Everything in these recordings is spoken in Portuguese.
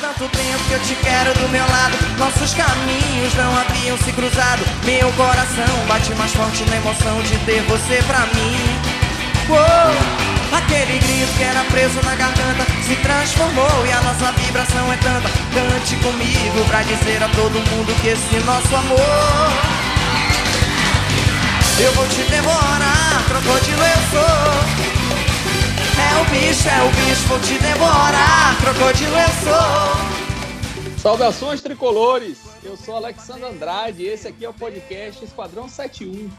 tanto tempo que eu te quero do meu lado. Nossos caminhos não haviam se cruzado. Meu coração bate mais forte na emoção de ter você pra mim. Uou, aquele grito que era preso na garganta se transformou e a nossa vibração é tanta. Cante comigo pra dizer a todo mundo que esse nosso amor. Eu vou te devorar, crocodilo eu sou. É o bicho, é o bicho, vou te devorar, crocodilo eu sou. Saudações tricolores, eu sou Alexandre Andrade e esse aqui é o podcast Esquadrão 71,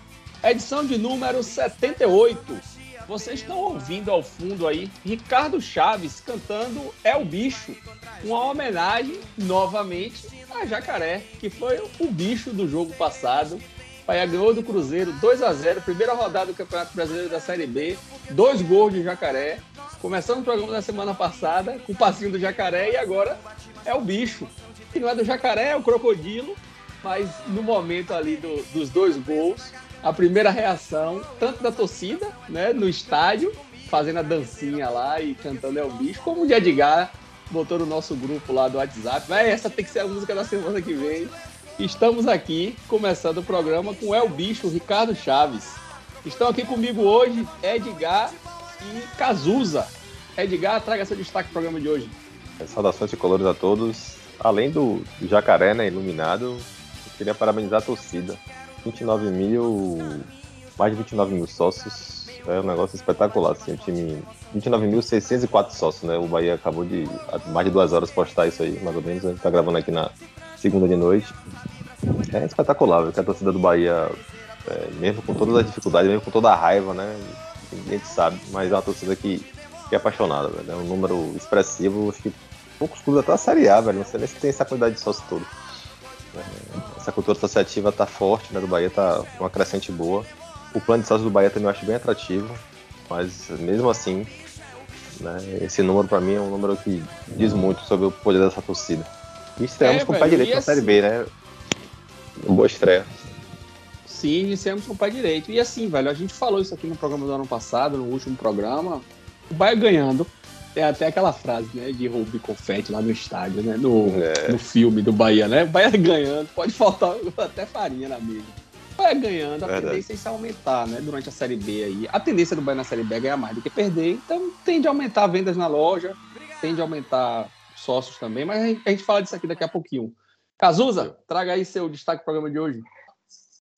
edição de número 78. Vocês estão ouvindo ao fundo aí Ricardo Chaves cantando É o Bicho, uma homenagem novamente a Jacaré, que foi o bicho do jogo passado Bahia ganhou do Cruzeiro 2 a 0 primeira rodada do Campeonato Brasileiro da Série B, dois gols de Jacaré. Começando o programa da semana passada com o passinho do Jacaré e agora é o bicho. Que não é do Jacaré, é o Crocodilo, mas no momento ali do, dos dois gols, a primeira reação, tanto da torcida, né, no estádio, fazendo a dancinha lá e cantando é o bicho, como o de Edgar botou no nosso grupo lá do WhatsApp. Essa tem que ser a música da semana que vem. Estamos aqui começando o programa com El Bicho, Ricardo Chaves. Estão aqui comigo hoje Edgar e Cazuza. Edgar, traga seu destaque para o programa de hoje. Saudações de colores a todos. Além do jacaré né, iluminado, eu queria parabenizar a torcida. 29 mil, mais de 29 mil sócios. É um negócio espetacular. Assim, o time. 29.604 sócios, né? O Bahia acabou de, mais de duas horas, postar isso aí, mais ou menos. A gente tá gravando aqui na segunda de noite. É espetacular, que a torcida do Bahia, é, mesmo com todas as dificuldades, mesmo com toda a raiva, né? A gente sabe, mas é uma torcida que, que é apaixonada, velho. É um número expressivo, acho que poucos clubes até a Série A, velho. Não sei nem se tem essa quantidade de sócios todo. É, essa cultura associativa tá forte, né? Do Bahia tá uma crescente boa. O plano de sócios do Bahia também eu acho bem atrativo, mas mesmo assim, né, esse número para mim é um número que diz muito sobre o poder dessa torcida. E estreamos é, com o pé direito na Série B, assim- né? Boa estreia. Sim, iniciamos com o pé direito. E assim, velho, a gente falou isso aqui no programa do ano passado, no último programa. O Bahia ganhando. Tem até aquela frase, né, de Rubi Confete lá no estádio, né? No, é. no filme do Bahia, né? O Bahia ganhando, pode faltar até farinha na mesa. O Bahia ganhando, a Verdade. tendência é isso aumentar, né? Durante a Série B aí. A tendência do Bahia na Série B é ganhar mais do que perder, então tende a aumentar vendas na loja, tende a aumentar sócios também, mas a gente fala disso aqui daqui a pouquinho. Cazuza, traga aí seu destaque pro programa de hoje.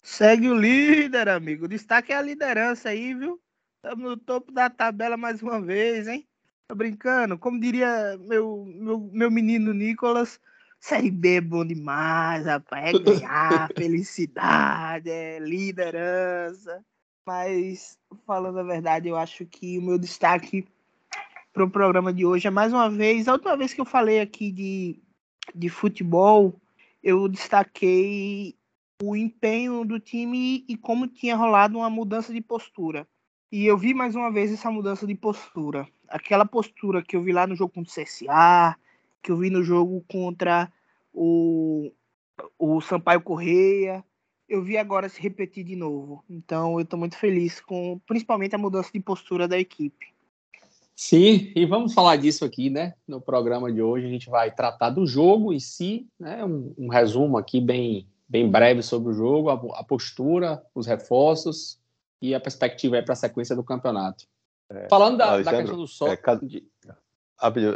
Segue o líder, amigo. O destaque é a liderança aí, viu? Estamos no topo da tabela mais uma vez, hein? Tô brincando. Como diria meu, meu, meu menino Nicolas, Série B é bom demais, rapaz. É ganhar, felicidade, é liderança. Mas, falando a verdade, eu acho que o meu destaque para o programa de hoje é mais uma vez, a última vez que eu falei aqui de, de futebol, eu destaquei o empenho do time e como tinha rolado uma mudança de postura. E eu vi mais uma vez essa mudança de postura. Aquela postura que eu vi lá no jogo contra o CSA, que eu vi no jogo contra o, o Sampaio Correia, eu vi agora se repetir de novo. Então eu estou muito feliz com principalmente a mudança de postura da equipe. Sim, e vamos falar disso aqui, né? No programa de hoje a gente vai tratar do jogo em si, né? Um, um resumo aqui bem, bem breve sobre o jogo, a, a postura, os reforços e a perspectiva para a sequência do campeonato. É, Falando da, da, questão do sol. É,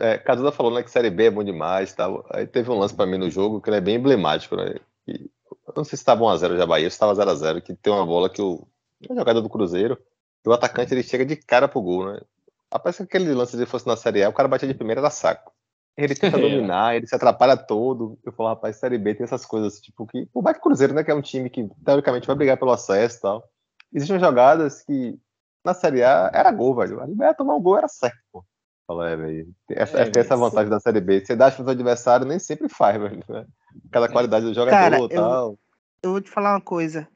é, Caduda falou né, que Série B é bom demais. Tá? Aí teve um lance para mim no jogo que é bem emblemático. Né? E, não sei se estava 1x0 já Bahia, se estava 0x0, que tem uma bola que o. Uma jogada do Cruzeiro, o atacante ele chega de cara pro gol, né? Parece que aquele lance se ele fosse na Série A, o cara batia de primeira era saco. Ele tenta é. dominar, ele se atrapalha todo. Eu falo, rapaz, Série B tem essas coisas, tipo, que. O Bahia Cruzeiro, né? Que é um time que, teoricamente, vai brigar pelo acesso e tal. Existem jogadas que na Série A era gol, velho. A ia tomar um gol era certo, pô. Fala, é, velho. Essa, é, essa vantagem sim. da Série B. Você dá para o adversário, nem sempre faz, velho. Né? Cada qualidade do jogador e tal. Eu vou te falar uma coisa.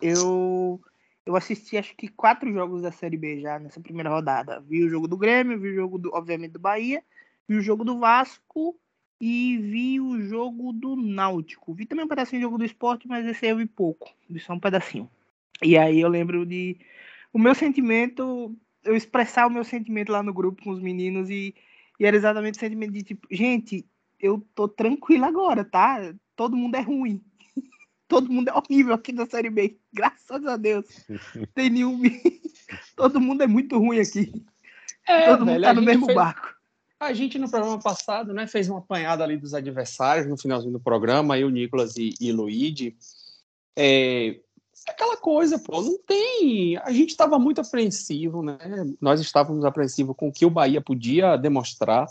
Eu eu assisti acho que quatro jogos da Série B já nessa primeira rodada. Vi o jogo do Grêmio, vi o jogo, do, obviamente, do Bahia, vi o jogo do Vasco e vi o jogo do Náutico. Vi também um pedacinho do jogo do esporte, mas esse aí eu vi pouco. Vi só um pedacinho. E aí eu lembro de. O meu sentimento, eu expressar o meu sentimento lá no grupo com os meninos e, e era exatamente o sentimento de tipo, gente, eu tô tranquilo agora, tá? Todo mundo é ruim. Todo mundo é horrível aqui na Série B. Graças a Deus. Tem nenhum. Todo mundo é muito ruim aqui. É, Todo mundo tá no mesmo fez... barco. A gente, no programa passado, né, fez uma apanhada ali dos adversários no finalzinho do programa, aí o Nicolas e, e Luigi. É, aquela coisa, pô, não tem. A gente estava muito apreensivo, né? Nós estávamos apreensivos com o que o Bahia podia demonstrar.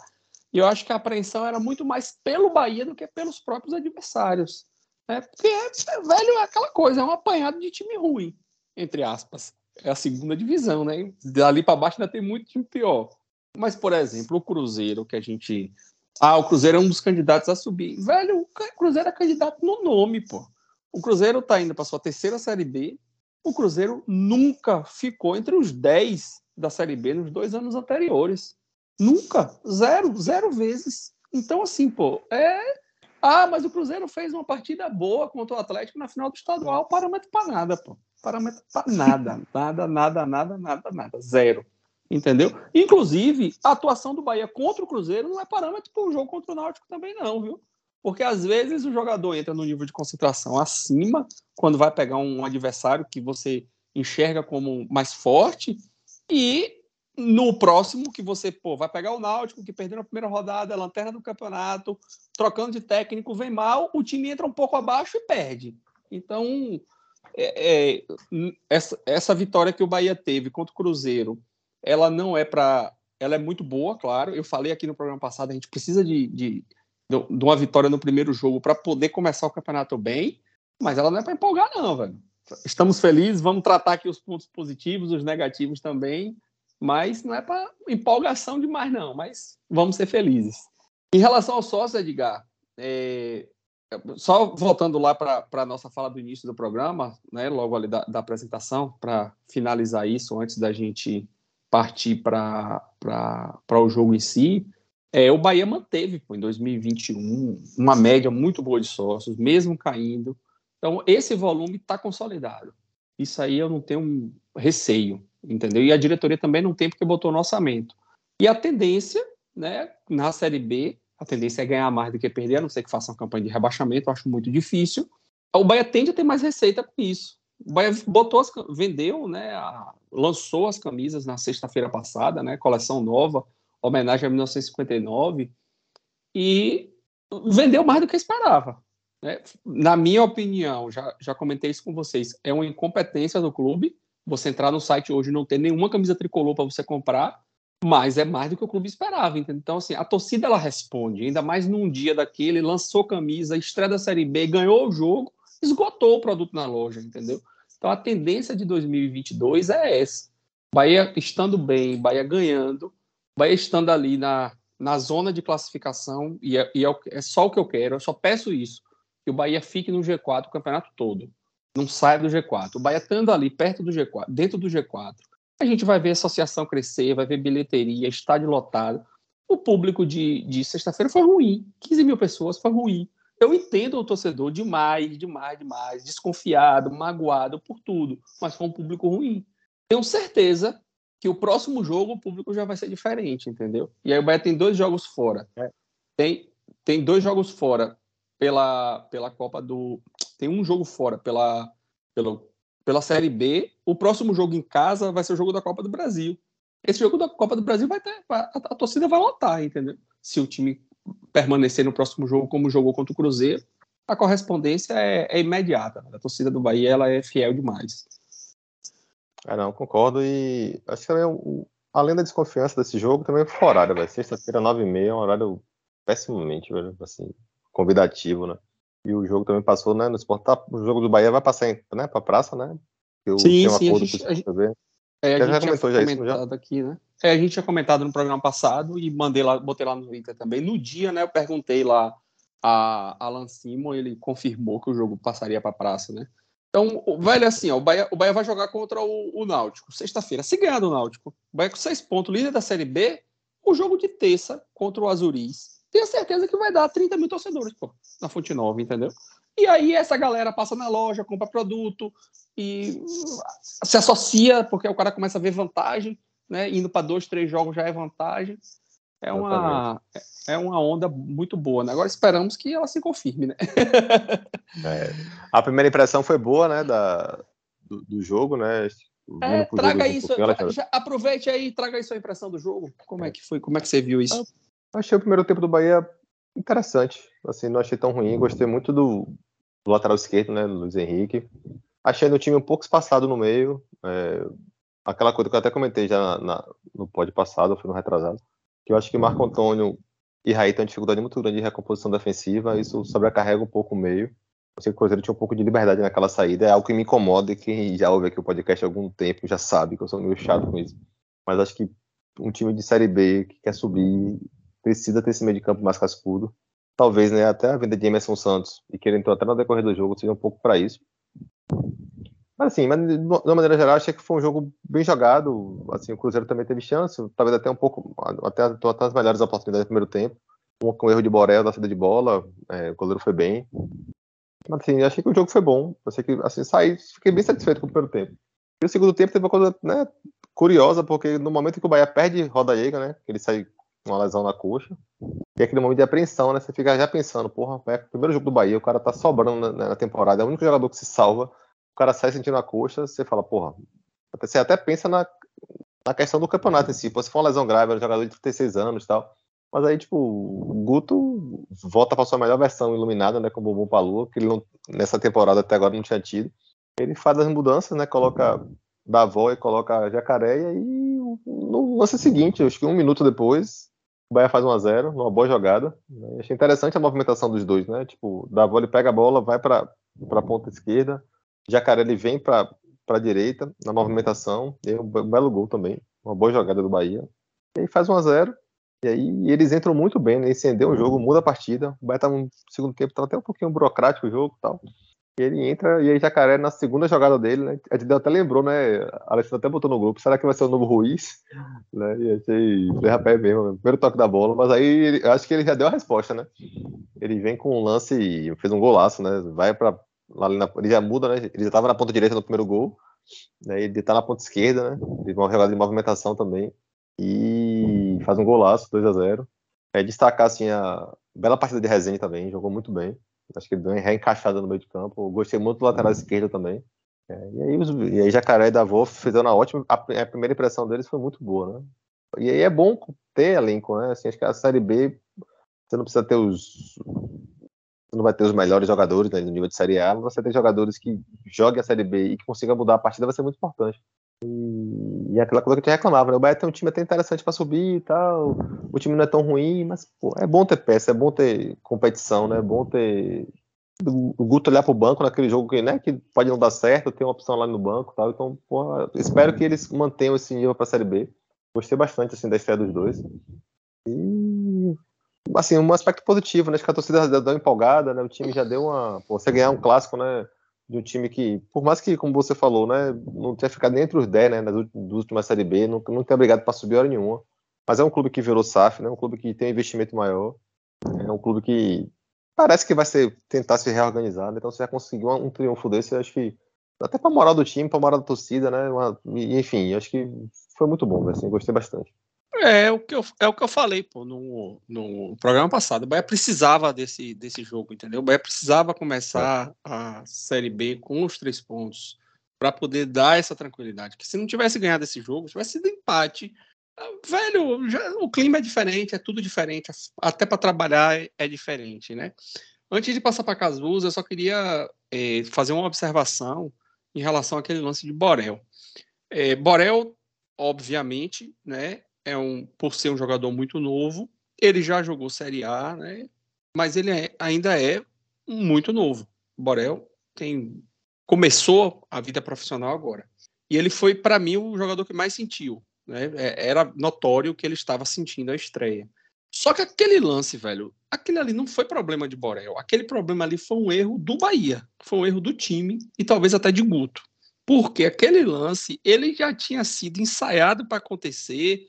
E eu acho que a apreensão era muito mais pelo Bahia do que pelos próprios adversários. Né? Porque, é, velho, é aquela coisa, é um apanhado de time ruim, entre aspas. É a segunda divisão, né? Dali para baixo ainda tem muito time pior. Mas, por exemplo, o Cruzeiro, que a gente. Ah, o Cruzeiro é um dos candidatos a subir. Velho, o Cruzeiro é candidato no nome, pô. O Cruzeiro tá indo para sua terceira Série B. O Cruzeiro nunca ficou entre os 10 da Série B nos dois anos anteriores. Nunca. Zero. Zero vezes. Então, assim, pô, é. Ah, mas o Cruzeiro fez uma partida boa contra o Atlético na final do estadual. Parâmetro para nada, pô. Parâmetro para nada. Nada, nada, nada, nada, nada. Zero. Entendeu? Inclusive, a atuação do Bahia contra o Cruzeiro não é parâmetro para o jogo contra o Náutico também, não, viu? Porque às vezes o jogador entra no nível de concentração acima, quando vai pegar um adversário que você enxerga como mais forte, e no próximo que você pô, vai pegar o Náutico, que perdeu na primeira rodada, a lanterna do campeonato, trocando de técnico, vem mal, o time entra um pouco abaixo e perde. Então, é, é, essa, essa vitória que o Bahia teve contra o Cruzeiro ela não é para. Ela é muito boa, claro. Eu falei aqui no programa passado, a gente precisa de, de, de uma vitória no primeiro jogo para poder começar o campeonato bem, mas ela não é para empolgar, não, velho. Estamos felizes, vamos tratar aqui os pontos positivos, os negativos também, mas não é para empolgação demais, não. Mas vamos ser felizes. Em relação ao sócio, Edgar, é, só voltando lá para a nossa fala do início do programa, né, logo ali da, da apresentação, para finalizar isso antes da gente partir para o jogo em si, é, o Bahia manteve pô, em 2021 uma média muito boa de sócios, mesmo caindo. Então, esse volume está consolidado. Isso aí eu não tenho receio, entendeu? E a diretoria também não tem porque botou no orçamento. E a tendência, né, na Série B, a tendência é ganhar mais do que perder, a não ser que faça uma campanha de rebaixamento, eu acho muito difícil. O Bahia tende a ter mais receita com isso. O Bahia botou as, vendeu, né, a, lançou as camisas na sexta-feira passada, né, coleção nova, homenagem a 1959, e vendeu mais do que esperava. Né? Na minha opinião, já, já comentei isso com vocês, é uma incompetência do clube. Você entrar no site hoje e não ter nenhuma camisa tricolor para você comprar, mas é mais do que o clube esperava. Entendeu? Então, assim, a torcida ela responde, ainda mais num dia daquele, lançou camisa, estreia da Série B, ganhou o jogo esgotou o produto na loja, entendeu? Então a tendência de 2022 é essa. Bahia estando bem, Bahia ganhando, Bahia estando ali na, na zona de classificação, e, é, e é, é, só o que eu quero, eu só peço isso, que o Bahia fique no G4 o campeonato todo, não saia do G4. O Bahia estando ali perto do G4, dentro do G4, a gente vai ver a associação crescer, vai ver bilheteria, estádio lotado. O público de, de sexta-feira foi ruim, 15 mil pessoas foi ruim. Eu entendo o torcedor demais, demais, demais, desconfiado, magoado por tudo, mas foi um público ruim. Tenho certeza que o próximo jogo o público já vai ser diferente, entendeu? E aí o Bahia tem dois jogos fora. É. Tem, tem dois jogos fora pela, pela Copa do. Tem um jogo fora pela, pela, pela Série B. O próximo jogo em casa vai ser o jogo da Copa do Brasil. Esse jogo da Copa do Brasil vai ter. A, a torcida vai lotar, entendeu? Se o time permanecer no próximo jogo como jogou contra o Cruzeiro, a correspondência é, é imediata. A torcida do Bahia ela é fiel demais. É, não, concordo. E acho que também, além da desconfiança desse jogo, também o horário, velho. Sexta-feira, 9h30, é um horário pessimamente, velho, assim, convidativo, né? E o jogo também passou, né, no Sport. Tá, o jogo do Bahia vai passar né, pra praça, né? Eu sim, sim, a gente, a gente, é, a gente já comentou já isso, já? aqui, né? É, a gente tinha comentado no programa passado e mandei lá, botei lá no Twitter também. No dia, né, eu perguntei lá a Alan Simon, ele confirmou que o jogo passaria para praça, né? Então, velho, assim, ó, o, Bahia, o Bahia vai jogar contra o, o Náutico, sexta-feira. Se ganhar do Náutico, o Bahia com seis pontos, líder da Série B, o jogo de terça contra o Azuris. Tenho certeza que vai dar 30 mil torcedores, pô, na Fonte Nova, entendeu? E aí essa galera passa na loja, compra produto e se associa, porque o cara começa a ver vantagem, né? Indo para dois, três jogos já é vantagem. é uma, é uma onda muito boa. Né? Agora esperamos que ela se confirme, né? é. A primeira impressão foi boa, né, da, do, do jogo, né? É, traga isso, um já, aproveite aí, traga aí sua impressão do jogo. Como é que foi? Como é que você viu isso? Achei o primeiro tempo do Bahia interessante. Assim, não achei tão ruim. Gostei muito do, do lateral esquerdo, né, Luiz Henrique. Achei o time um pouco espaçado no meio. É, aquela coisa que eu até comentei já na, no pódio passado, foi no retrasado, que eu acho que Marco Antônio e Raí têm uma dificuldade muito grande de recomposição defensiva, isso sobrecarrega um pouco o meio. Eu sei que o Cruzeiro tinha um pouco de liberdade naquela saída, é algo que me incomoda e quem já ouve aqui o podcast há algum tempo já sabe que eu sou meio chato com isso. Mas acho que um time de Série B que quer subir precisa ter esse meio de campo mais cascudo. Talvez né, até a venda de Emerson Santos e que ele entrou até no decorrer do jogo seja um pouco para isso. Mas assim, mas, de uma maneira geral, achei que foi um jogo bem jogado. Assim, o Cruzeiro também teve chance, talvez até um pouco, até, até as melhores oportunidades no primeiro tempo. Um com erro de Borel da saída de bola, é, o goleiro foi bem. Mas assim, achei que o jogo foi bom. Achei que assim, saí, fiquei bem satisfeito com o primeiro tempo. E o segundo tempo teve uma coisa né, curiosa, porque no momento que o Bahia perde Roda Jäger, né? Ele sai uma lesão na coxa. E aquele momento de apreensão, né? Você fica já pensando, porra, é o primeiro jogo do Bahia, o cara tá sobrando na, na temporada, é o único jogador que se salva o cara sai sentindo a coxa, você fala, porra. Você até pensa na, na questão do campeonato em si. Se for uma lesão grave, é um jogador de 36 anos e tal. Mas aí, tipo, o Guto volta para sua melhor versão iluminada, né? Com o Bumbum Palua, que ele não, nessa temporada até agora não tinha tido. Ele faz as mudanças, né? Coloca Davó e coloca Jacaré, e aí no lance seguinte, acho que um minuto depois, Bahia faz 1 a 0 numa boa jogada. Né? Achei interessante a movimentação dos dois, né? Tipo, Davó ele pega a bola, vai para a ponta esquerda, Jacaré ele vem para a direita na movimentação, e um belo gol também, uma boa jogada do Bahia. E aí faz 1 a 0 e aí eles entram muito bem, né? Incendeu o jogo, muda a partida. O Bahia tá no segundo tempo, tá até um pouquinho burocrático o jogo e tal. Ele entra, e aí Jacaré, na segunda jogada dele, né? A gente até lembrou, né? A Alessandro até botou no grupo, será que vai ser o novo Ruiz? Né? E achei, falei, rapaz, é mesmo, primeiro toque da bola, mas aí acho que ele já deu a resposta, né? Ele vem com um lance fez um golaço, né? Vai para ele já muda, né? Ele já estava na ponta direita no primeiro gol, né? Ele está na ponta esquerda, né? Teve uma jogada de movimentação também e faz um golaço, 2 a 0 É destacar assim a bela partida de Rezende também, jogou muito bem. Acho que ele deu uma reencaixada no meio de campo. gostei muito do lateral esquerdo também. É, e, aí, os, e aí Jacaré e Davô fizeram uma ótima. A, a, primeira impressão deles foi muito boa, né? E aí é bom ter elenco, né? Assim, acho que a série B você não precisa ter os você não vai ter os melhores jogadores né, no nível de Série A, mas você tem jogadores que joguem a Série B e que consigam mudar a partida, vai ser muito importante. E, é aquela coisa que a gente reclamava, né? O Bahia tem um time até interessante para subir e tal, o time não é tão ruim, mas pô, é bom ter peça, é bom ter competição, né? É bom ter o Guto olhar para o banco naquele jogo que, né, que pode não dar certo, tem uma opção lá no banco tal. Então, porra, espero que eles mantenham esse nível para a Série B. Gostei bastante assim, da estreia dos dois. E assim, um aspecto positivo, né? Acho que a torcida já deu empolgada, né? O time já deu uma. Pô, você ganhar um clássico, né? De um time que, por mais que, como você falou, né? Não tinha ficado nem entre os 10, né? Nas últimas Série B, não, não tem obrigado para subir hora nenhuma. Mas é um clube que virou SAF, né? Um clube que tem um investimento maior. É um clube que parece que vai ser, tentar se reorganizar. Né? Então, se já conseguiu um, um triunfo desse, acho que. Até para moral do time, para moral da torcida, né? Uma, enfim, acho que foi muito bom, assim, gostei bastante. É, o que eu, é o que eu falei pô, no, no programa passado. O Bahia precisava desse, desse jogo, entendeu? O Bahia precisava começar a Série B com os três pontos para poder dar essa tranquilidade. Que se não tivesse ganhado esse jogo, tivesse sido empate, velho, já, o clima é diferente, é tudo diferente, até para trabalhar é, é, diferente, né? Antes de passar para Cazuza, eu só queria é, fazer uma observação em relação àquele lance de Borel. É, Borel, obviamente, né, é um, por ser um jogador muito novo, ele já jogou Série A, né? Mas ele é, ainda é muito novo. Borel tem começou a vida profissional agora. E ele foi para mim o jogador que mais sentiu, né? É, era notório que ele estava sentindo a estreia. Só que aquele lance, velho, aquele ali não foi problema de Borel. Aquele problema ali foi um erro do Bahia, foi um erro do time e talvez até de Guto. Porque aquele lance, ele já tinha sido ensaiado para acontecer,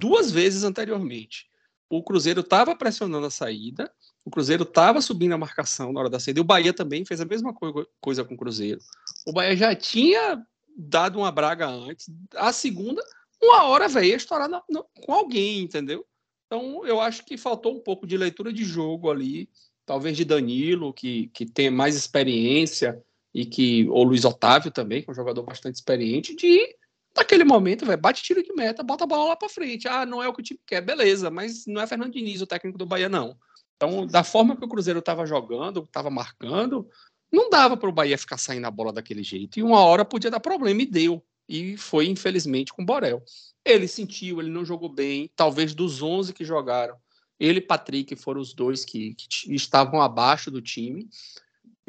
duas vezes anteriormente. O Cruzeiro estava pressionando a saída, o Cruzeiro estava subindo a marcação na hora da saída, e o Bahia também fez a mesma co coisa com o Cruzeiro. O Bahia já tinha dado uma braga antes, a segunda, uma hora, velho, ia estourar no, no, com alguém, entendeu? Então, eu acho que faltou um pouco de leitura de jogo ali, talvez de Danilo, que, que tem mais experiência, e que ou Luiz Otávio também, que é um jogador bastante experiente, de naquele momento, velho, bate tiro de meta, bota a bola lá para frente. Ah, não é o que o time quer, beleza, mas não é Fernando Diniz, o técnico do Bahia, não. Então, da forma que o Cruzeiro estava jogando, estava marcando, não dava para o Bahia ficar saindo a bola daquele jeito. E uma hora podia dar problema, e deu. E foi, infelizmente, com o Borel. Ele sentiu, ele não jogou bem. Talvez dos 11 que jogaram, ele e Patrick foram os dois que, que estavam abaixo do time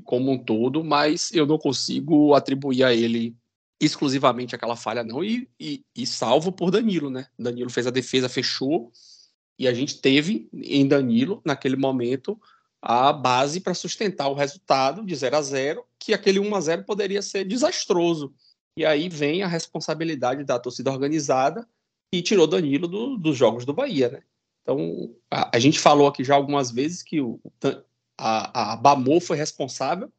como um todo, mas eu não consigo atribuir a ele exclusivamente aquela falha, não, e, e, e, salvo por Danilo, né? Danilo fez a defesa, fechou, e a gente teve em Danilo, naquele momento, a base para sustentar o resultado de 0 a 0 que aquele 1 a 0 poderia ser desastroso. E aí vem a responsabilidade da torcida organizada e tirou Danilo do, dos jogos do Bahia, né? Então, a, a, gente falou aqui já algumas vezes que o, a, a Bamor foi responsável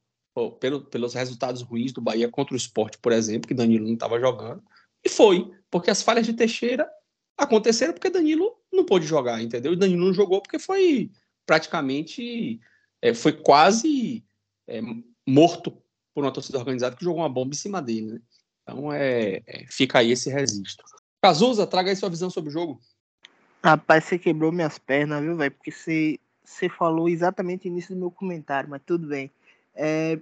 pelo, pelos resultados ruins do Bahia contra o esporte, por exemplo, que Danilo não estava jogando. E foi, porque as falhas de Teixeira aconteceram porque Danilo não pôde jogar, entendeu? E Danilo não jogou porque foi praticamente, é, foi quase é, morto por uma torcida organizada que jogou uma bomba em cima dele, né? Então é, é, fica aí esse registro. Cazuza, traga aí sua visão sobre o jogo. Rapaz, você quebrou minhas pernas, viu, velho? Porque você, você falou exatamente início do meu comentário, mas tudo bem. É,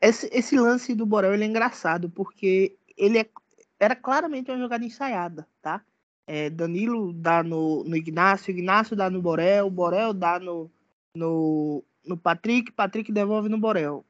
esse, esse, lance do Borel é engraçado, porque ele é, era claramente uma jogada ensaiada, tá? É, Danilo dá no, no Ignácio, Ignácio dá no Borel, Borel dá no, no, no Patrick, Patrick devolve no Borel.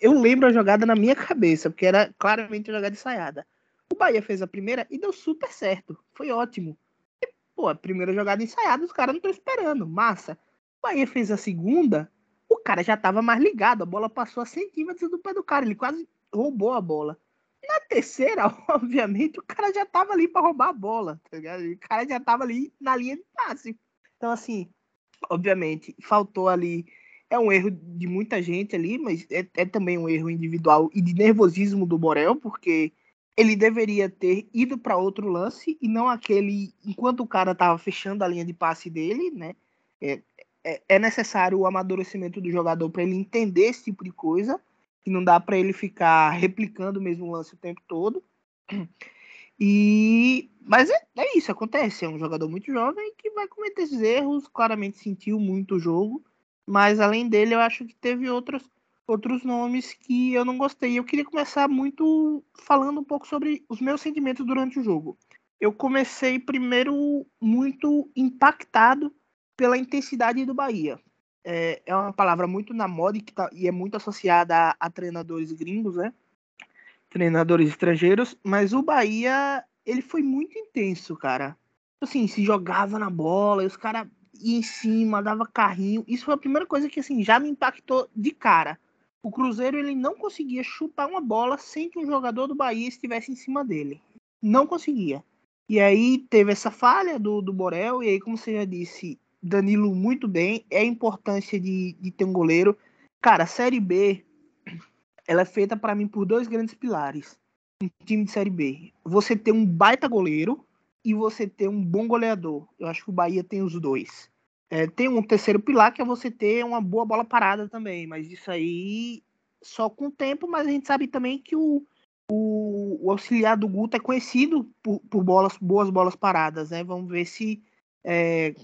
Eu lembro a jogada na minha cabeça, porque era claramente uma jogada ensaiada. O Bahia fez a primeira e deu super certo. Foi ótimo. E, pô, a primeira jogada ensaiada, os caras não estão esperando. Massa. O Bahia fez a segunda, o cara já estava mais ligado, a bola passou a centímetros do pé do cara, ele quase roubou a bola. Na terceira, obviamente, o cara já estava ali para roubar a bola, tá O cara já estava ali na linha de passe. Então, assim, obviamente, faltou ali. É um erro de muita gente ali, mas é, é também um erro individual e de nervosismo do Borel, porque ele deveria ter ido para outro lance e não aquele enquanto o cara estava fechando a linha de passe dele, né? É, é, é necessário o amadurecimento do jogador para ele entender esse tipo de coisa, que não dá para ele ficar replicando o mesmo lance o tempo todo. E mas é, é, isso, acontece. É um jogador muito jovem que vai cometer esses erros, claramente sentiu muito o jogo, mas além dele, eu acho que teve outros, outros nomes que eu não gostei. Eu queria começar muito falando um pouco sobre os meus sentimentos durante o jogo. Eu comecei primeiro muito impactado pela intensidade do Bahia. É, é uma palavra muito na moda e, tá, e é muito associada a, a, treinadores gringos, né? Treinadores estrangeiros, mas o Bahia, ele foi muito intenso, cara. Assim, se jogava na bola, e os caras iam em cima, dava carrinho. Isso foi a primeira coisa que, assim, já me impactou de cara. O Cruzeiro, ele não conseguia chutar uma bola sem que um jogador do Bahia estivesse em cima dele. Não conseguia. E aí teve essa falha do, do Borel, e aí, como você já disse, Danilo muito bem, é a importância de, de ter um goleiro. Cara, a Série B, ela é feita para mim por dois grandes pilares. Um time de Série B. Você ter um baita goleiro e você ter um bom goleador. Eu acho que o Bahia tem os dois. É, tem um terceiro pilar que é você ter uma boa bola parada também, mas isso aí só com o tempo, mas a gente sabe também que o, o, o auxiliar do Guto é conhecido por, por bolas, boas bolas paradas, né? Vamos ver se é,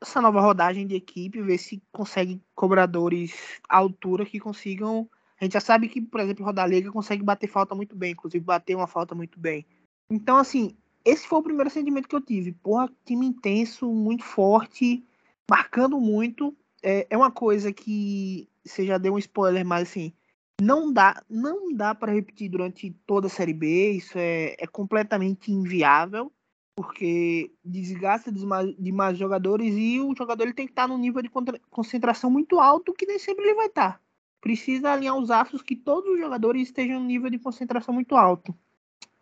essa nova rodagem de equipe, ver se consegue cobradores à altura que consigam. A gente já sabe que, por exemplo, o Rodalega consegue bater falta muito bem, inclusive bater uma falta muito bem. Então, assim, esse foi o primeiro sentimento que eu tive. Porra, time intenso, muito forte, marcando muito. É, é uma coisa que você já deu um spoiler, mas assim, não dá, não dá para repetir durante toda a série B. Isso é, é completamente inviável porque desgasta demais jogadores e o jogador ele tem que estar num nível de concentração muito alto que nem sempre ele vai estar. Precisa alinhar os astros que todos os jogadores estejam num nível de concentração muito alto.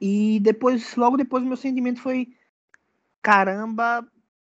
E depois, logo depois, meu sentimento foi: caramba,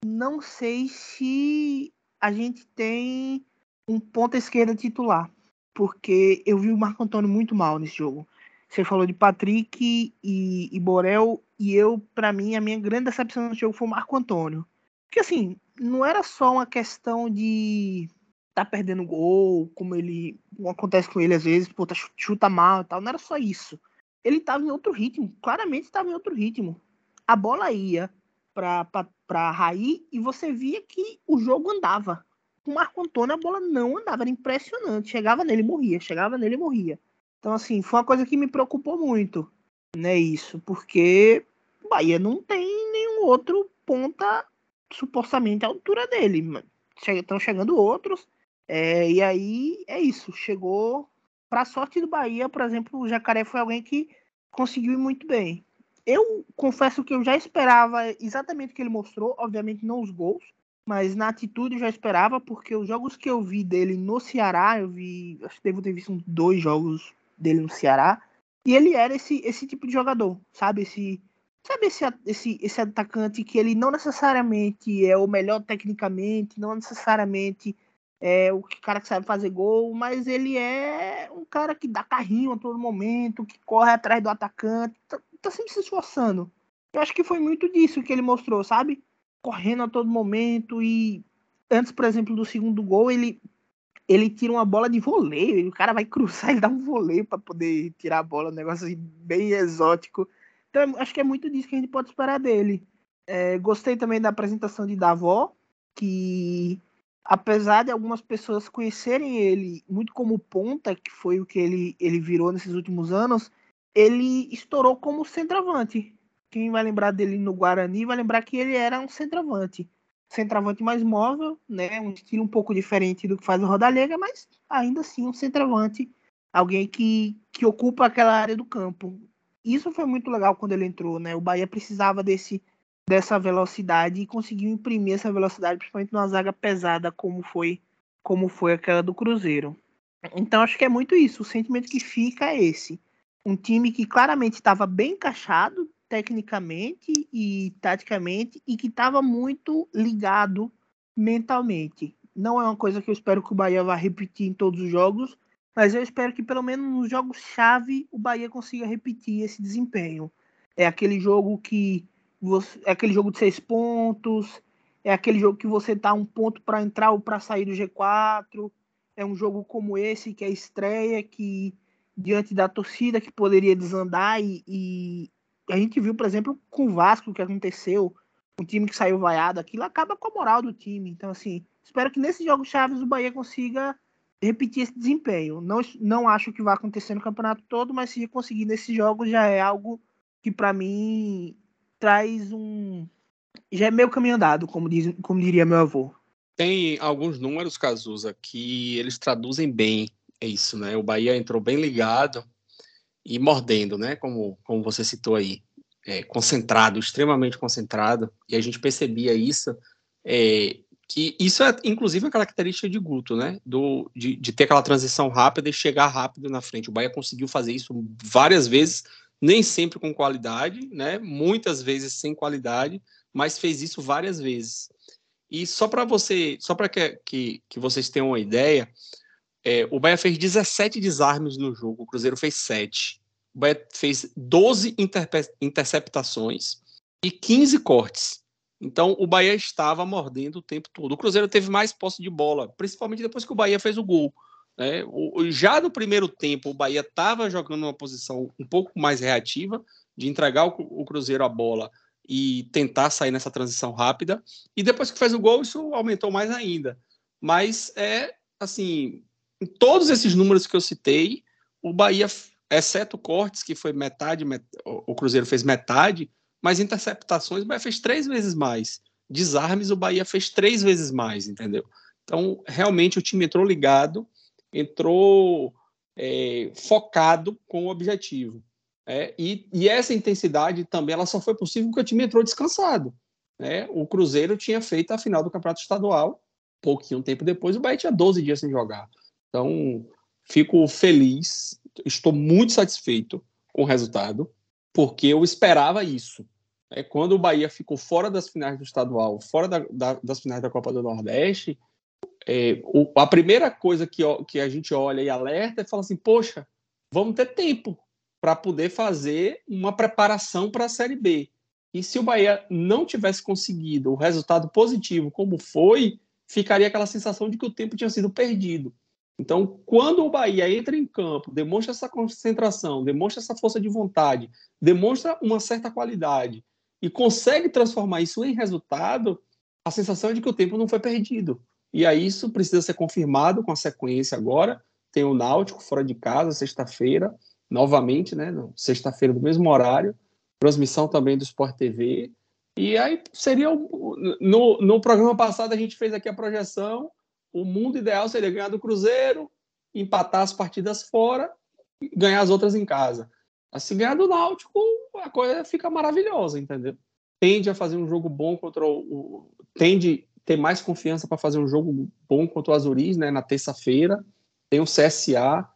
não sei se a gente tem um ponta esquerda titular. Porque eu vi o Marco Antônio muito mal nesse jogo. Você falou de Patrick e, e Borel, e eu, para mim, a minha grande decepção no jogo foi o Marco Antônio. Porque assim, não era só uma questão de tá perdendo gol, como ele acontece com ele às vezes, pô, tá chuta mal e tal, não era só isso. Ele tava em outro ritmo, claramente estava em outro ritmo. A bola ia para para Raí e você via que o jogo andava. Com o Marco Antônio a bola não andava, era impressionante. Chegava nele e morria, chegava nele e morria. Então assim, foi uma coisa que me preocupou muito, né, isso, porque Bahia não tem nenhum outro ponta supostamente à altura dele. Estão chegando outros. É, e aí é isso. Chegou. Para sorte do Bahia, por exemplo, o Jacaré foi alguém que conseguiu ir muito bem. Eu confesso que eu já esperava exatamente o que ele mostrou, obviamente não os gols, mas na atitude eu já esperava, porque os jogos que eu vi dele no Ceará, eu vi, acho que devo ter visto dois jogos dele no Ceará, e ele era esse, esse tipo de jogador, sabe? Esse, Sabe esse, esse, esse atacante que ele não necessariamente é o melhor tecnicamente, não necessariamente é o cara que sabe fazer gol, mas ele é um cara que dá carrinho a todo momento, que corre atrás do atacante, tá, tá sempre se esforçando. Eu acho que foi muito disso que ele mostrou, sabe? Correndo a todo momento e antes, por exemplo, do segundo gol, ele ele tira uma bola de voleio, o cara vai cruzar e dá um voleio para poder tirar a bola, um negócio assim, bem exótico. Então, acho que é muito disso que a gente pode esperar dele. É, gostei também da apresentação de Davó, que apesar de algumas pessoas conhecerem ele muito como ponta, que foi o que ele, ele virou nesses últimos anos, ele estourou como centroavante. Quem vai lembrar dele no Guarani vai lembrar que ele era um centroavante. Centroavante mais móvel, né? um estilo um pouco diferente do que faz o Rodalega, mas ainda assim um centroavante, alguém que, que ocupa aquela área do campo isso foi muito legal quando ele entrou, né? O Bahia precisava desse dessa velocidade e conseguiu imprimir essa velocidade, principalmente numa zaga pesada como foi como foi aquela do Cruzeiro. Então acho que é muito isso. O sentimento que fica é esse. Um time que claramente estava bem encaixado tecnicamente e taticamente e que estava muito ligado mentalmente. Não é uma coisa que eu espero que o Bahia vá repetir em todos os jogos, mas eu espero que pelo menos nos jogos-chave o Bahia consiga repetir esse desempenho. É aquele jogo que você, é aquele jogo de seis pontos, é aquele jogo que você tá um ponto para entrar ou para sair do G4. É um jogo como esse que é estreia, que diante da torcida que poderia desandar e, e a gente viu, por exemplo, com o Vasco o que aconteceu, um time que saiu vaiado, aquilo acaba com a moral do time. Então assim, espero que nesses jogos chaves o Bahia consiga repetir esse desempenho. Não, não acho que vai acontecer no campeonato todo, mas se conseguir nesses jogos já é algo que para mim traz um já é meio caminho andado, como, diz, como diria meu avô. Tem alguns números, Cazuza, que eles traduzem bem isso, né? O Bahia entrou bem ligado e mordendo, né? Como, como você citou aí. É, concentrado, extremamente concentrado, e a gente percebia isso é, que isso é inclusive a característica de Guto, né? Do, de, de, ter aquela transição rápida e chegar rápido na frente. O Bahia conseguiu fazer isso várias vezes, nem sempre com qualidade, né? Muitas vezes sem qualidade, mas fez isso várias vezes. E só para você, só para que, que, que, vocês tenham uma ideia, é, o Bahia fez 17 desarmes no jogo, o Cruzeiro fez 7. O Bahia fez 12 interceptações e 15 cortes. Então o Bahia estava mordendo o tempo todo. O Cruzeiro teve mais posse de bola, principalmente depois que o Bahia fez o gol. Né? O, já no primeiro tempo, o Bahia estava jogando uma posição um pouco mais reativa, de entregar o, o, Cruzeiro a bola e tentar sair nessa transição rápida. E depois que fez o gol, isso aumentou mais ainda. Mas é assim, em todos esses números que eu citei, o Bahia, exceto cortes, que foi metade, met... o Cruzeiro fez metade, mas interceptações o Bahia fez três vezes mais. Desarmes o Bahia fez três vezes mais, entendeu? Então, realmente o time entrou ligado, entrou é, focado com o objetivo. É, e, e, essa intensidade também ela só foi possível porque o time entrou descansado. Né? O Cruzeiro tinha feito a final do Campeonato Estadual, pouquinho tempo depois, o Bahia tinha 12 dias sem jogar. Então, fico feliz, estou muito satisfeito com o resultado, porque eu esperava isso. É, quando o Bahia ficou fora das finais do estadual, fora da, da, das finais da Copa do Nordeste, é, o, a primeira coisa que, que a gente olha e alerta é falar assim: poxa, vamos ter tempo para poder fazer uma preparação para a Série B. E se o Bahia não tivesse conseguido o resultado positivo como foi, ficaria aquela sensação de que o tempo tinha sido perdido. Então, quando o Bahia entra em campo, demonstra essa concentração, demonstra essa força de vontade, demonstra uma certa qualidade e consegue transformar isso em resultado, a sensação é de que o tempo não foi perdido. E aí isso precisa ser confirmado com a sequência agora. Tem o Náutico fora de casa, sexta-feira, novamente, né? Sexta-feira do mesmo horário. Transmissão também do Sport TV. E aí seria. No, no programa passado a gente fez aqui a projeção. O mundo ideal seria ganhar do Cruzeiro, empatar as partidas fora e ganhar as outras em casa. Se ganhar do Náutico, a coisa fica maravilhosa, entendeu? Tende a fazer um jogo bom contra o. o tende ter mais confiança para fazer um jogo bom contra o Azuris, né, na terça-feira. Tem o CSA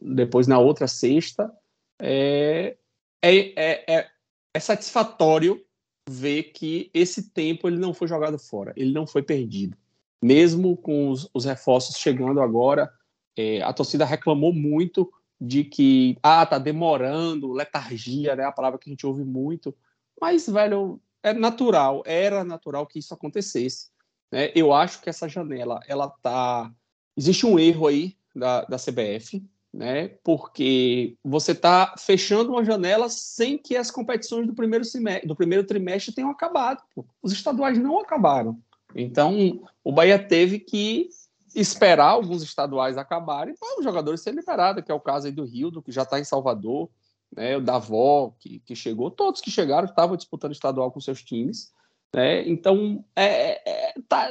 depois na outra sexta. É, é, é, é, é satisfatório ver que esse tempo ele não foi jogado fora, ele não foi perdido. Mesmo com os, os reforços chegando agora, é, a torcida reclamou muito de que ah tá demorando, letargia, né, a palavra que a gente ouve muito. Mas velho, é natural, era natural que isso acontecesse. Né? Eu acho que essa janela, ela tá. Existe um erro aí da, da CBF, né? Porque você está fechando uma janela sem que as competições do primeiro, semestre, do primeiro trimestre tenham acabado. Os estaduais não acabaram. Então, o Bahia teve que esperar alguns estaduais acabarem para os jogadores serem liberados, que é o caso aí do Rio, que já está em Salvador, né, o Davó, que, que chegou, todos que chegaram estavam disputando estadual com seus times. Né? Então, é, é, tá,